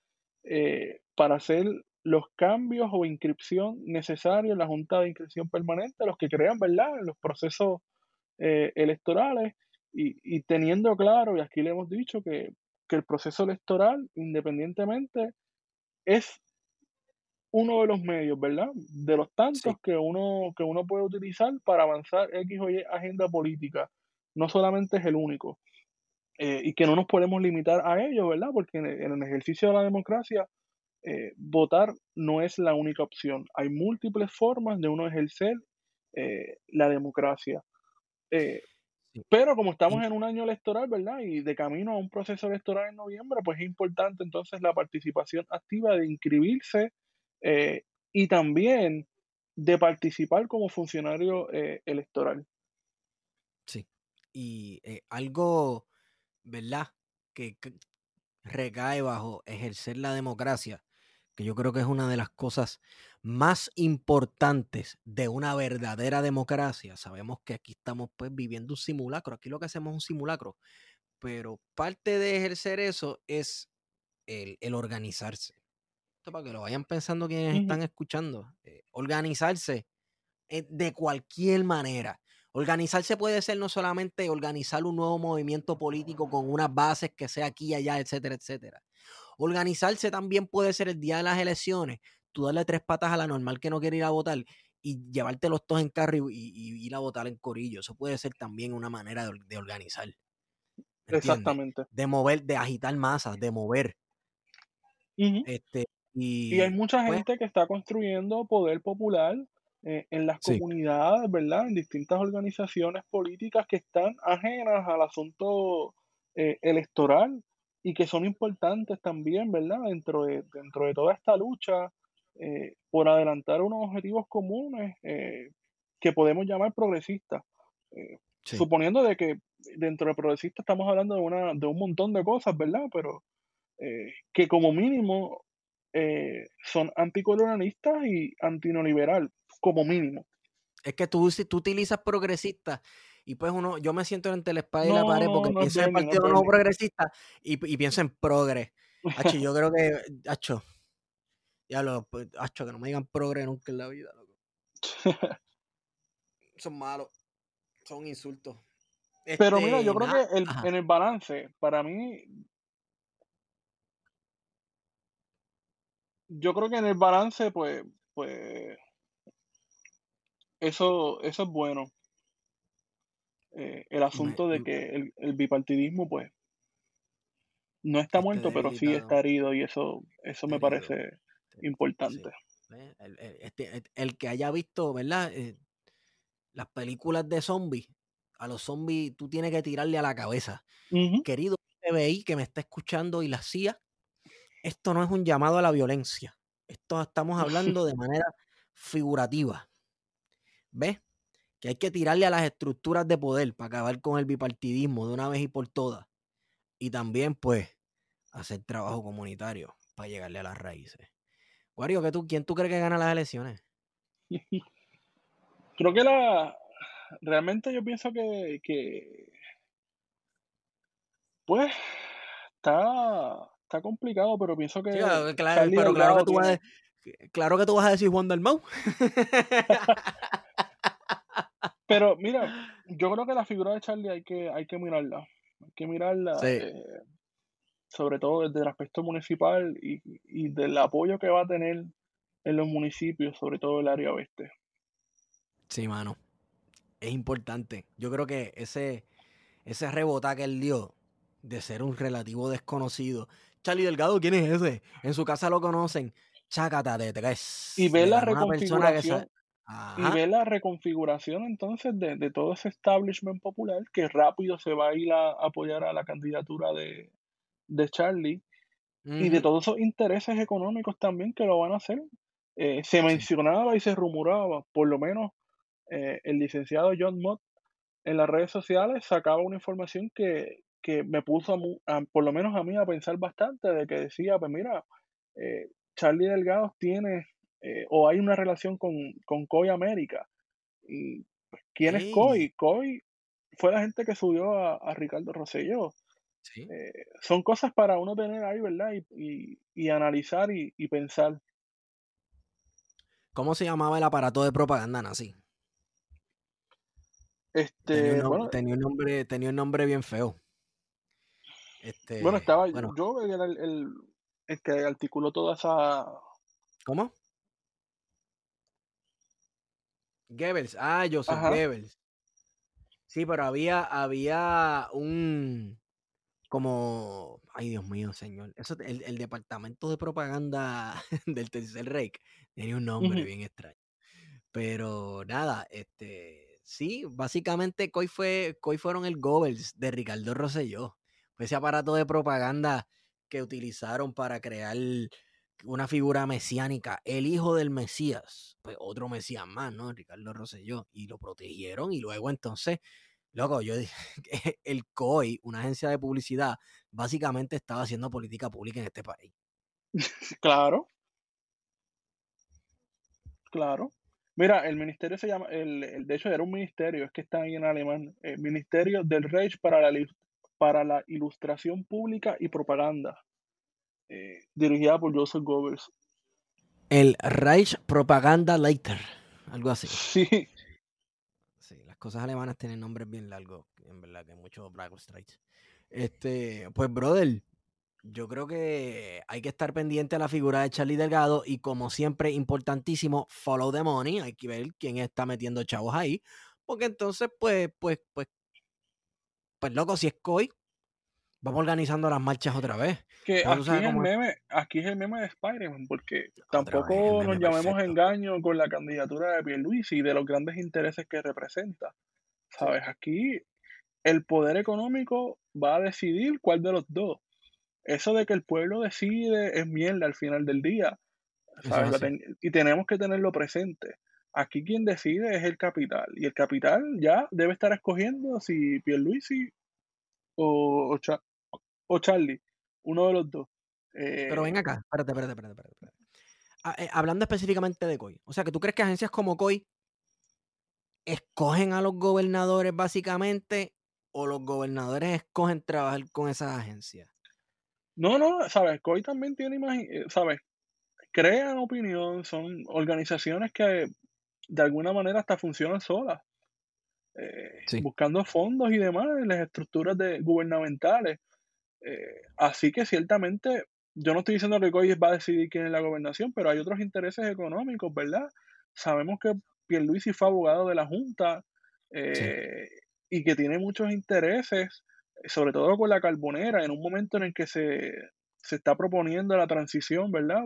eh, para hacer los cambios o inscripción necesarios en la Junta de Inscripción Permanente, los que crean, ¿verdad?, en los procesos eh, electorales y, teniendo claro, y aquí le hemos dicho que, que el proceso electoral, independientemente, es uno de los medios, ¿verdad? De los tantos que, uno, que uno puede utilizar para avanzar X o Y agenda política no solamente es el único. Eh, y que no nos podemos limitar a ello, ¿verdad? Porque en el, ejercicio de la democracia, eh, votar no es la única opción. Hay múltiples formas de uno ejercer eh, la democracia. Pero como estamos en un año electoral, ¿verdad? Y de camino a un proceso electoral en noviembre, pues es importante entonces la participación activa de inscribirse y también de participar como funcionario electoral y eh, algo, ¿verdad? Que, recae bajo ejercer la democracia, que yo creo que es una de las cosas más importantes de una verdadera democracia. Sabemos que aquí estamos pues viviendo un simulacro, aquí lo que hacemos es un simulacro, pero parte de ejercer eso es el, organizarse. Esto para que lo vayan pensando quienes están escuchando. Eh, organizarse eh, de cualquier manera. Organizarse puede ser no solamente organizar un nuevo movimiento político con unas bases que sea aquí y allá, etcétera, etcétera. Organizarse también puede ser el día de las elecciones, tú darle tres patas a la normal que no quiere ir a votar y llevarte los dos en carro y, ir a votar en corillo. Eso puede ser también una manera de, organizar. Exactamente. De mover, de agitar masas, de mover. este, y, hay mucha pues gente que está construyendo poder popular eh, en las comunidades, ¿verdad? En distintas organizaciones políticas que están ajenas al asunto eh, electoral y que son importantes también, ¿verdad? Dentro de, dentro de toda esta lucha eh, por adelantar unos objetivos comunes que podemos llamar progresistas. Suponiendo de que dentro de progresistas estamos hablando de, una, de un montón de cosas, ¿verdad? Pero que como mínimo son anticolonialistas y antineoliberal como mínimo. Es que tú, tú utilizas progresista y pues uno, yo me siento entre la espada y la pared porque pienso en el Partido no Progresista y, pienso en progres. yo creo que, [laughs] hacho, ya lo, pues, que no me digan progre nunca en la vida, [laughs] son malos, son insultos. Pero mira, yo creo que el, en el balance, para mí, yo creo que en el balance, pues, pues eso, eso es bueno. Eh, el asunto de que el, bipartidismo, pues, no está muerto, pero sí está herido y eso, eso me parece importante. Este, el, que haya visto, ¿verdad? Eh, las películas de zombies, a los zombies tú tienes que tirarle a la cabeza. Querido FBI que me está escuchando y la CIA, esto no es un llamado a la violencia. Esto estamos hablando [laughs] de manera figurativa. ¿Ves? Que hay que tirarle a las estructuras de poder para acabar con el bipartidismo de una vez y por todas. Y también, pues, hacer trabajo comunitario para llegarle a las raíces. Wario, ¿qué tú, ¿quién tú crees que gana las elecciones? [laughs] Creo que la. Realmente yo pienso que. que pues. Está. Está complicado, pero pienso que. claro, pero claro que, tú vas a, claro que tú vas a decir Juan Dalmau. [laughs] Pero mira, yo creo que la figura de Charlie hay que, hay que mirarla. Hay que mirarla, eh, sobre todo desde el aspecto municipal y, y, del apoyo que va a tener en los municipios, sobre todo el área oeste. Sí, mano. Es importante. Yo creo que ese, ese rebota que él dio de ser un relativo desconocido. Charlie Delgado, ¿quién es ese? En su casa lo conocen. Chácata de tres. Y ve la reconfiguración. Y ve la reconfiguración entonces de, todo ese establishment popular que rápido se va a ir a apoyar a la candidatura de, de Charlie y de todos esos intereses económicos también que lo van a hacer. Eh, se mencionaba y se rumoraba, por lo menos eh, el licenciado John Mott en las redes sociales sacaba una información que, me puso, por lo menos a mí, a pensar bastante, de que decía, pues mira, eh, Charlie Delgado tiene o hay una relación con, con Coy América. Y, pues, ¿Quién es Coy? Coy fue la gente que subió a, Ricardo Rosselló. son cosas para uno tener ahí, ¿verdad? Y, analizar y, y, pensar. ¿Cómo se llamaba el aparato de propaganda nazi? Este, tenía, un, tenía un nombre, tenía un nombre bien feo. Este, bueno, estaba yo era el, el, que articuló toda esa. ¿Cómo? Goebbels, ah, yo soy Goebbels. Sí, pero había, había un como, ay Dios mío, señor, eso, el, el departamento de propaganda [laughs] del Tercer Reich tenía un nombre bien extraño. Pero nada, este, sí, básicamente Coy, fue, Coy fueron el Goebbels de Ricardo Rosselló. Fue ese aparato de propaganda que utilizaron para crear una figura mesiánica, el hijo del Mesías, pues otro Mesías más, ¿no? Ricardo Rosselló, y lo protegieron y luego entonces, loco, yo dije, [laughs] el COI, una agencia de publicidad, básicamente estaba haciendo política pública en este país. [laughs] Claro, Claro. Mira, el ministerio se llama, el, de hecho era un ministerio, es que está ahí en alemán, el Ministerio del Reich para la, para la Ilustración Pública y Propaganda, eh, dirigida por Joseph Goebbels. El Reich Propaganda Leiter, algo así. Sí. Sí, las cosas alemanas tienen nombres bien largos, en verdad que muchos Black Este, pues brother, yo creo que hay que estar pendiente a la figura de Charlie Delgado y como siempre, importantísimo, follow the money. Hay que ver quién está metiendo chavos ahí. Porque entonces, pues, pues, pues, pues loco, si es COI, vamos organizando las marchas otra vez. Que aquí es, el meme, aquí es el meme de Spider-Man, porque tampoco nos llamemos engaño con la candidatura de Pierluisi y de los grandes intereses que representa. ¿Sabes? Aquí el poder económico va a decidir cuál de los dos eso de que el pueblo decide es mierda al final del día. y tenemos que tenerlo presente. Aquí quien decide es el capital. Y el capital ya debe estar escogiendo si Pierluisi o, o, Charlie, uno de los dos. Pero ven eh, acá, espérate, espérate, espérate. espérate. Ah, eh, hablando específicamente de COI. O sea, que tú crees que agencias como COI escogen a los gobernadores básicamente o los gobernadores escogen trabajar con esas agencias. No, no, sabes, COI también tiene imagen, eh, sabes, crean opinión, son organizaciones que de alguna manera hasta funcionan solas, eh, buscando fondos y demás en las estructuras de, gubernamentales. Eh, así que ciertamente, yo no estoy diciendo que COI va a decidir quién es la gobernación, pero hay otros intereses económicos, ¿verdad? Sabemos que Pierluisi fue abogado de la Junta y que tiene muchos intereses sobre todo con la carbonera, en un momento en el que se, está proponiendo la transición, ¿verdad?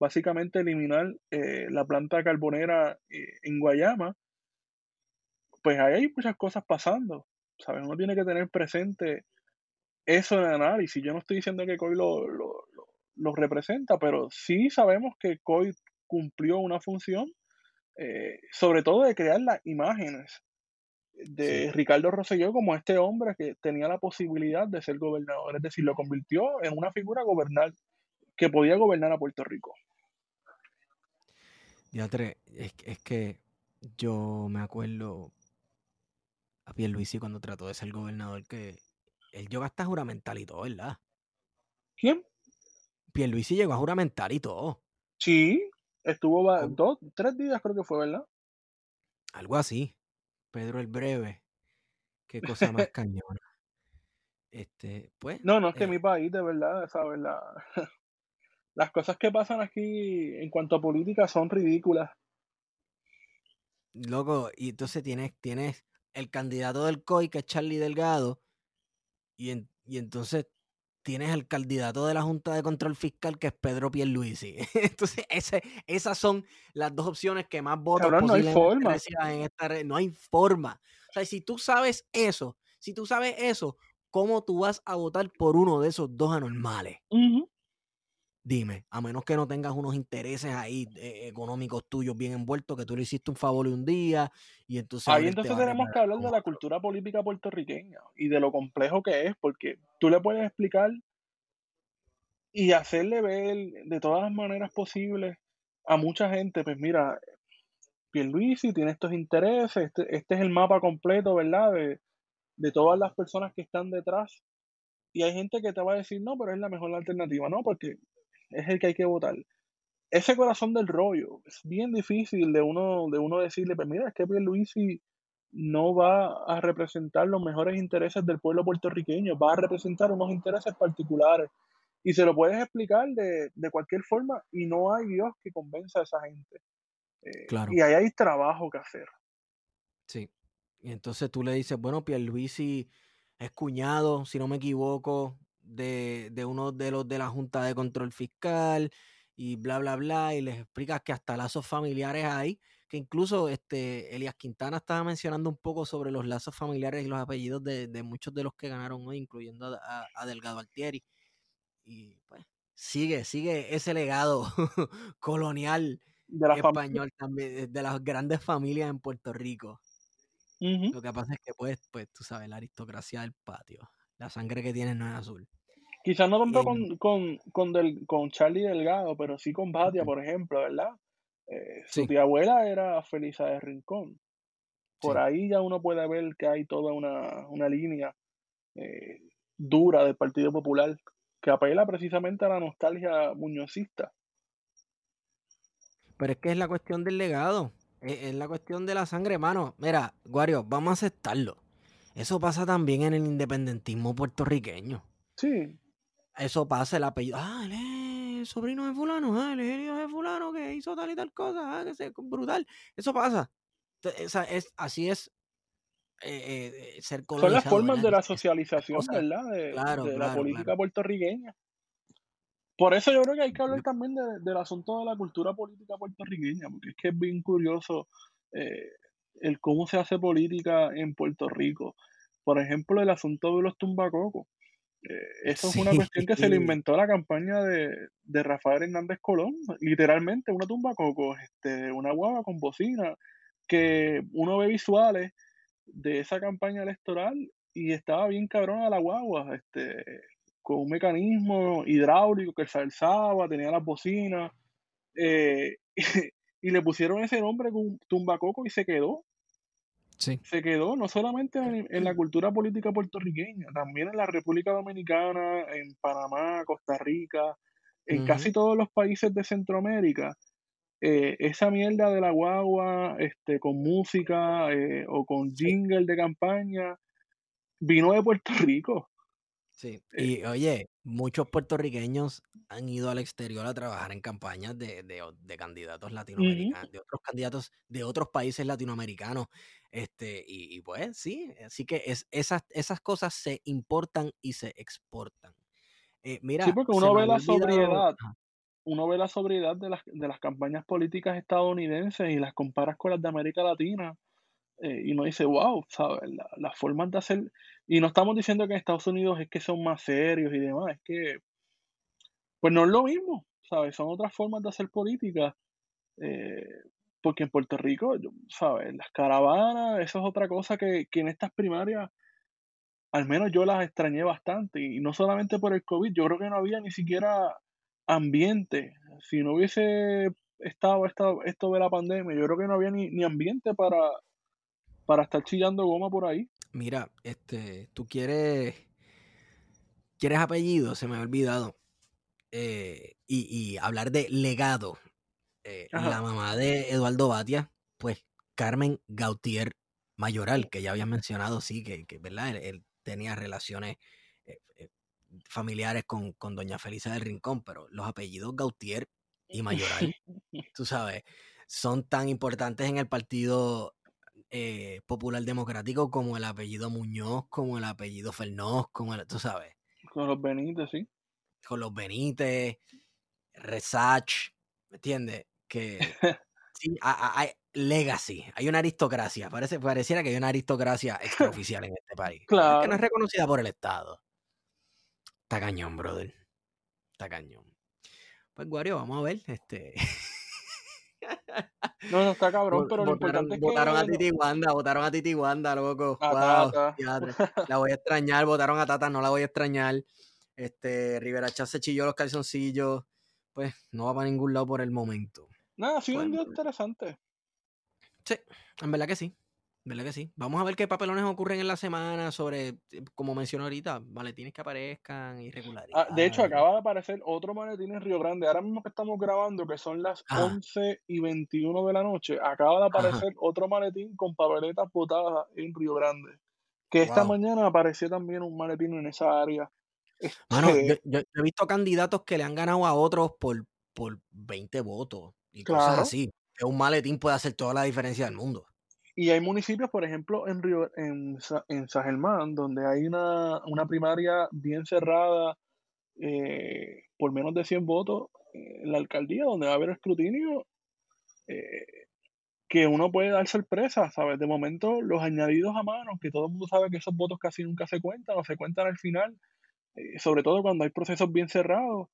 Básicamente eliminar eh, la planta carbonera eh, en Guayama, pues ahí hay muchas cosas pasando, ¿sabes? Uno tiene que tener presente eso en el análisis. Yo no estoy diciendo que COI lo, lo, representa, pero sí sabemos que COI cumplió una función, eh, sobre todo de crear las imágenes de Ricardo Rosselló como este hombre que tenía la posibilidad de ser gobernador, es decir, lo convirtió en una figura gobernar que podía gobernar a Puerto Rico. Ya es, es que yo me acuerdo a Pierluisi cuando trató de ser gobernador que él llegó hasta juramental y todo, ¿verdad? ¿Quién? Pierluisi llegó a juramentar y todo. Sí, estuvo dos, tres días creo que fue, ¿verdad? Algo así. Pedro el Breve. Qué cosa más [laughs] cañona. Este, pues. No, no es que eh mi país, de verdad, ¿sabes? La, [laughs] las cosas que pasan aquí en cuanto a política son ridículas. Loco, y entonces tienes, tienes el candidato del COI, que es Charlie Delgado, y, y entonces tienes el candidato de la Junta de Control Fiscal, que es Pedro Pierluisi. [laughs] Entonces, ese, esas son las dos opciones que más votos no hay forma. en esta red. No hay forma. O sea, si tú sabes eso, si tú sabes eso, ¿cómo tú vas a votar por uno de esos dos anormales? Dime, a menos que no tengas unos intereses ahí eh, económicos tuyos bien envueltos, que tú le hiciste un favor un día y entonces... Ahí entonces tenemos que hablar de la cultura política puertorriqueña y de lo complejo que es, porque tú le puedes explicar y hacerle ver de todas las maneras posibles a mucha gente, pues mira, Pierluisi tiene estos intereses, este, este es el mapa completo, ¿verdad? De, de todas las personas que están detrás. Y hay gente que te va a decir, no, pero es la mejor alternativa, ¿no? Porque es el que hay que votar. Ese corazón del rollo es bien difícil de uno, de uno decirle, pues mira, es que Pierluisi no va a representar los mejores intereses del pueblo puertorriqueño, va a representar unos intereses particulares. Y se lo puedes explicar de, cualquier forma y no hay Dios que convenza a esa gente. Eh, claro. Y ahí hay trabajo que hacer. Sí. Y entonces tú le dices, bueno, Pierluisi es cuñado, si no me equivoco, de, de uno de los de la Junta de Control Fiscal y bla, bla, bla, y les explicas que hasta lazos familiares hay, que incluso este Elias Quintana estaba mencionando un poco sobre los lazos familiares y los apellidos de, de muchos de los que ganaron hoy, incluyendo a, Delgado Altieri. Y pues sigue, sigue ese legado [laughs] colonial español también, de las grandes familias en Puerto Rico. Lo que pasa es que, pues, pues, tú sabes, la aristocracia del patio. La sangre que tiene no es azul. Quizás no tanto con, con, con, del, con Charlie Delgado, pero sí con Batia, por ejemplo, ¿verdad? Eh, su tía abuela era Felisa de Rincón. Por ahí ya uno puede ver que hay toda una, una línea eh, dura del Partido Popular que apela precisamente a la nostalgia muñozista. Pero es que es la cuestión del legado. Es, la cuestión de la sangre, hermano. Mira, Guario, vamos a aceptarlo. Eso pasa también en el independentismo puertorriqueño. Sí. Eso pasa, el apellido. Ah, él es el sobrino de fulano, ah, él es el hijo de fulano que hizo tal y tal cosa, ah, que es brutal. Eso pasa. Esa es, así es eh, eh, ser Son las formas de la socialización, ¿verdad? De, la política puertorriqueña. Por eso yo creo que hay que hablar también del asunto de la cultura política puertorriqueña, porque es que es bien curioso eh, el cómo se hace política en Puerto Rico. Por ejemplo, el asunto de los tumbacocos. Eh, eso es una cuestión que se le [laughs] inventó la campaña de, Rafael Hernández Colón, literalmente una tumbacocos, este, una guava con bocina, que uno ve visuales de esa campaña electoral y estaba bien cabrona la guagua, este, con un mecanismo hidráulico que se alzaba, tenía las bocinas, eh, [laughs] y, le pusieron ese nombre con tumbacoco y se quedó. Sí. Se quedó no solamente en, la cultura política puertorriqueña, también en la República Dominicana, en Panamá, Costa Rica, en casi todos los países de Centroamérica. Eh, esa mierda de la guagua este, con música eh, o con jingle de campaña vino de Puerto Rico. Sí, y oye, muchos puertorriqueños han ido al exterior a trabajar en campañas de, candidatos latinoamericanos, de otros candidatos de otros países latinoamericanos. Este, y, pues sí, así que es, esas, esas cosas se importan y se exportan. Eh, mira, sí, porque uno ve la sobriedad, uno ve la sobriedad de las, de las campañas políticas estadounidenses y las comparas con las de América Latina eh, y uno dice, wow, ¿sabes? Las formas de hacer, y no estamos diciendo que en Estados Unidos es que son más serios y demás, es que, pues no es lo mismo, ¿sabes? Son otras formas de hacer política, eh, porque en Puerto Rico, ¿sabes? Las caravanas, eso es otra cosa que, que en estas primarias, al menos yo las extrañé bastante, y no solamente por el COVID, yo creo que no había ni siquiera ambiente, si no hubiese estado esto, esto de la pandemia, yo creo que no había ni, ni ambiente para para estar chillando goma por ahí. Mira, este, tú quieres, quieres apellido, se me ha olvidado. Eh, y, hablar de legado. Eh, la mamá de Eduardo Batia, pues Carmen Gautier Mayoral, que ya había mencionado, sí, que, ¿verdad? Él, tenía relaciones eh, familiares con, con doña Felisa del Rincón, pero los apellidos Gautier y Mayoral, [laughs] tú sabes, son tan importantes en el partido eh, popular democrático como el apellido Muñoz, como el apellido Fernós, como el, tú sabes. Con los Benítez, sí. Con los Benítez, Resach, ¿me entiendes? Que [laughs] sí, legacy, hay una aristocracia. Parece, pareciera que hay una aristocracia extraoficial en este país. Claro. Que no es reconocida por el Estado. Está cañón, brother. Está cañón. Pues, Guario, vamos a ver. Este. No, no está cabrón, pero lo importante es votaron a que. Titi Wanda, votaron a Titi Wanda, loco. A Wow. [laughs] La voy a extrañar, votaron a Tata, no la voy a extrañar. Este, Rivera Chá se chilló los calzoncillos. Pues no va para ningún lado por el momento. Nada, ha sido un Bueno. día interesante. Sí, en verdad que sí. Verdad que sí. Vamos a ver qué papelones ocurren en la semana sobre, eh, como mencioné ahorita, maletines que aparezcan, irregularidades. Ah, de hecho, acaba de aparecer otro maletín en Río Grande. Ahora mismo que estamos grabando, que son las Ajá. 11 y 21 de la noche, acaba de Ajá. aparecer otro maletín con papeletas botadas en Río Grande. Que esta Wow. mañana apareció también un maletín en esa área. Mano, Este, yo, yo- yo he visto candidatos que le han ganado a otros por, por 20 votos y cosas así. Que un maletín puede hacer toda la diferencia del mundo. Y hay municipios, por ejemplo, en Río, en, en San Germán, donde hay una, una primaria bien cerrada eh, por menos de 100 votos eh, en la alcaldía, donde va a haber escrutinio, eh, que uno puede dar sorpresa, ¿sabes? De momento, los añadidos a mano, que todo el mundo sabe que esos votos casi nunca se cuentan o se cuentan al final, sobre todo cuando hay procesos bien cerrados,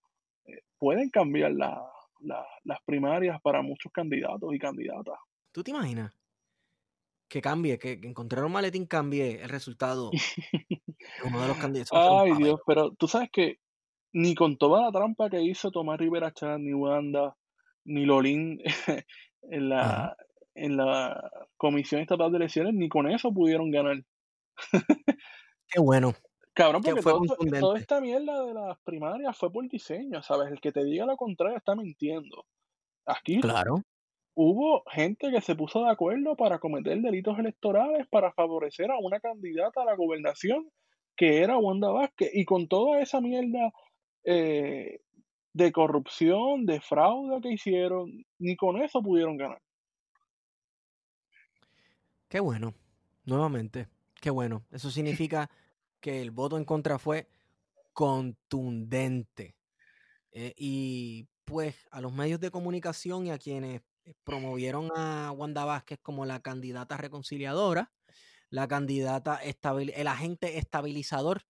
pueden cambiar la- la- las primarias para muchos candidatos y candidatas. ¿Tú te imaginas? Que cambie, que, que encontrar un maletín cambie el resultado [laughs] uno de los candidatos. Ay, papel. Dios, pero tú sabes que ni con toda la trampa que hizo Tomás Rivera Chat, ni Wanda, ni Lolín [laughs] en la, Ajá. en la Comisión Estatal de Elecciones, ni con eso pudieron ganar. Qué bueno. [laughs] Cabrón, Que porque fue todo esto- toda esta mierda de las primarias fue por diseño, ¿sabes? El que te diga lo contrario está mintiendo. Aquí Claro. Hubo gente que se puso de acuerdo para cometer delitos electorales para favorecer a una candidata a la gobernación que era Wanda Vázquez. Y con toda esa mierda eh, de corrupción, de fraude que hicieron, ni con eso pudieron ganar. Qué bueno. Nuevamente. Qué bueno. Eso significa que el voto en contra fue contundente. Eh, y pues a los medios de comunicación y a quienes promovieron a Wanda Vázquez como la candidata reconciliadora, la candidata estabil el agente estabilizador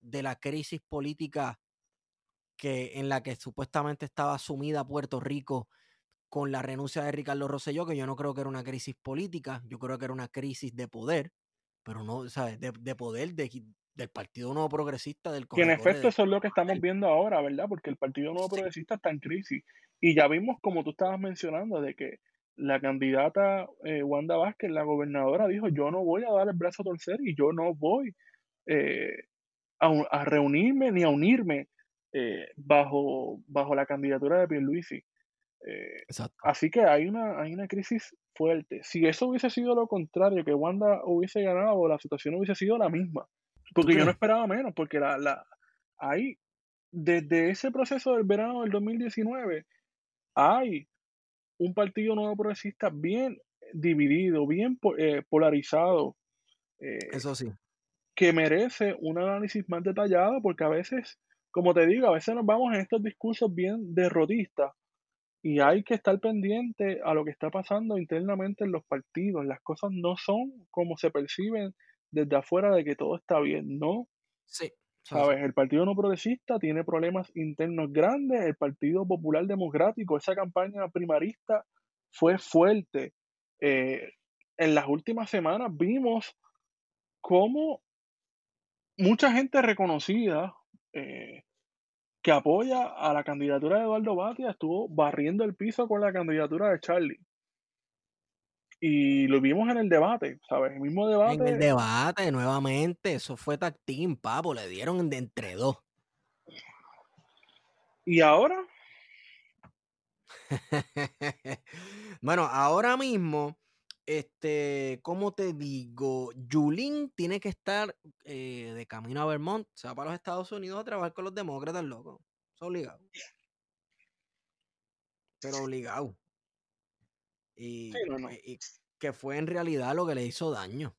de la crisis política que en la que supuestamente estaba sumida Puerto Rico con la renuncia de Ricardo Rosselló, que yo no creo que era una crisis política, yo creo que era una crisis de poder, pero no, ¿sabes? De, de poder de, del Partido Nuevo Progresista, del Que en efecto de- eso es lo que estamos viendo ahora, ¿verdad? Porque el Partido Nuevo. Progresista está en crisis. Y ya vimos, como tú estabas mencionando, de que la candidata eh, Wanda Vázquez, la gobernadora, dijo, yo no voy a dar el brazo a torcer y yo no voy eh, a, a reunirme ni a unirme eh, bajo, bajo la candidatura de Pierluisi. Exacto. así que hay una, hay una crisis fuerte. Si eso hubiese sido lo contrario, que Wanda hubiese ganado, la situación hubiese sido la misma. Porque yo no esperaba menos, porque la, la, hay, desde ese proceso del verano del 2019, hay un partido nuevo progresista bien dividido, bien eh, polarizado, eh, Eso sí. que merece un análisis más detallado, porque a veces, como te digo, a veces nos vamos en estos discursos bien derrotistas y hay que estar pendiente a lo que está pasando internamente en los partidos. Las cosas no son como se perciben desde afuera de que todo está bien, no. Sí. ¿Sabes? El Partido No Progresista tiene problemas internos grandes, el Partido Popular Democrático, esa campaña primarista fue fuerte. Eh, en las últimas semanas vimos cómo mucha gente reconocida eh, que apoya a la candidatura de Eduardo Batia estuvo barriendo el piso con la candidatura de Charlie. Y lo vimos en el debate, ¿sabes? El mismo En debate. el debate, nuevamente, eso fue tag team, papo, le dieron de entre dos. Y ahora, [laughs] bueno, ahora mismo, este, ¿cómo te digo? Yulín tiene que estar eh, de camino a Vermont, se va para los Estados Unidos a trabajar con los demócratas, loco. Es obligado. Pero obligado. Pues, y, que fue en realidad lo que le hizo daño.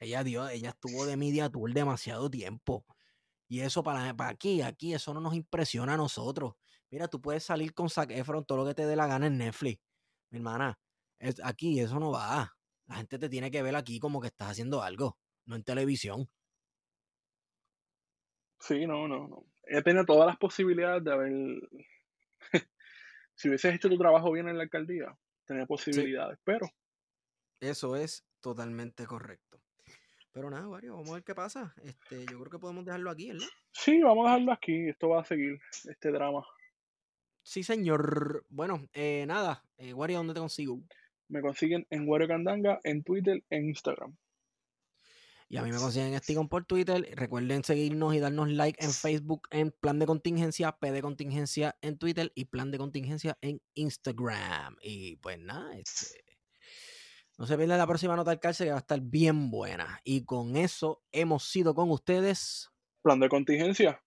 Ella dio, ella estuvo de media tour demasiado tiempo. Y eso para, para aquí, aquí, eso no nos impresiona a nosotros. Mira, tú puedes salir con Zac Efron todo lo que te dé la gana en Netflix. Mi hermana, es, aquí eso no va. La gente te tiene que ver aquí como que estás haciendo algo, no en televisión. Sí, no, no, no. Ella todas las posibilidades de haber. [laughs] si hubieses hecho tu trabajo bien en la alcaldía, tener posibilidades, pero. Eso es totalmente correcto. Pero nada, Wario, vamos a ver qué pasa. Este, yo creo que podemos dejarlo aquí, ¿verdad? Sí, vamos a dejarlo aquí. Esto va a seguir, este drama. Sí, señor. Bueno, eh, nada. Eh, Wario, ¿dónde te consigo? Me consiguen en Wario Candanga, en Twitter, en Instagram. Y a mí me consiguen Estigón por Twitter. Recuerden seguirnos y darnos like en Facebook, en Plan de Contingencia, P de Contingencia en Twitter y Plan de Contingencia en Instagram. Y pues nada, este, no se pierdan la próxima nota al cárcel que va a estar bien buena. Y con eso hemos sido con ustedes. Plan de Contingencia.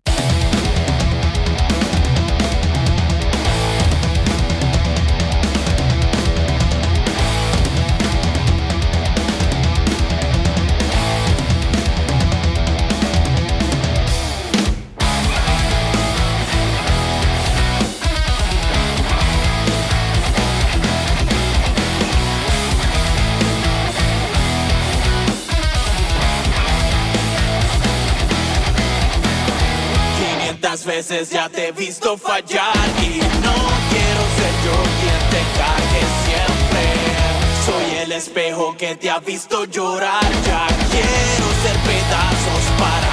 ya te he visto fallar y no quiero ser yo quien te cargue siempre. Soy el espejo que te ha visto llorar, ya quiero ser pedazos para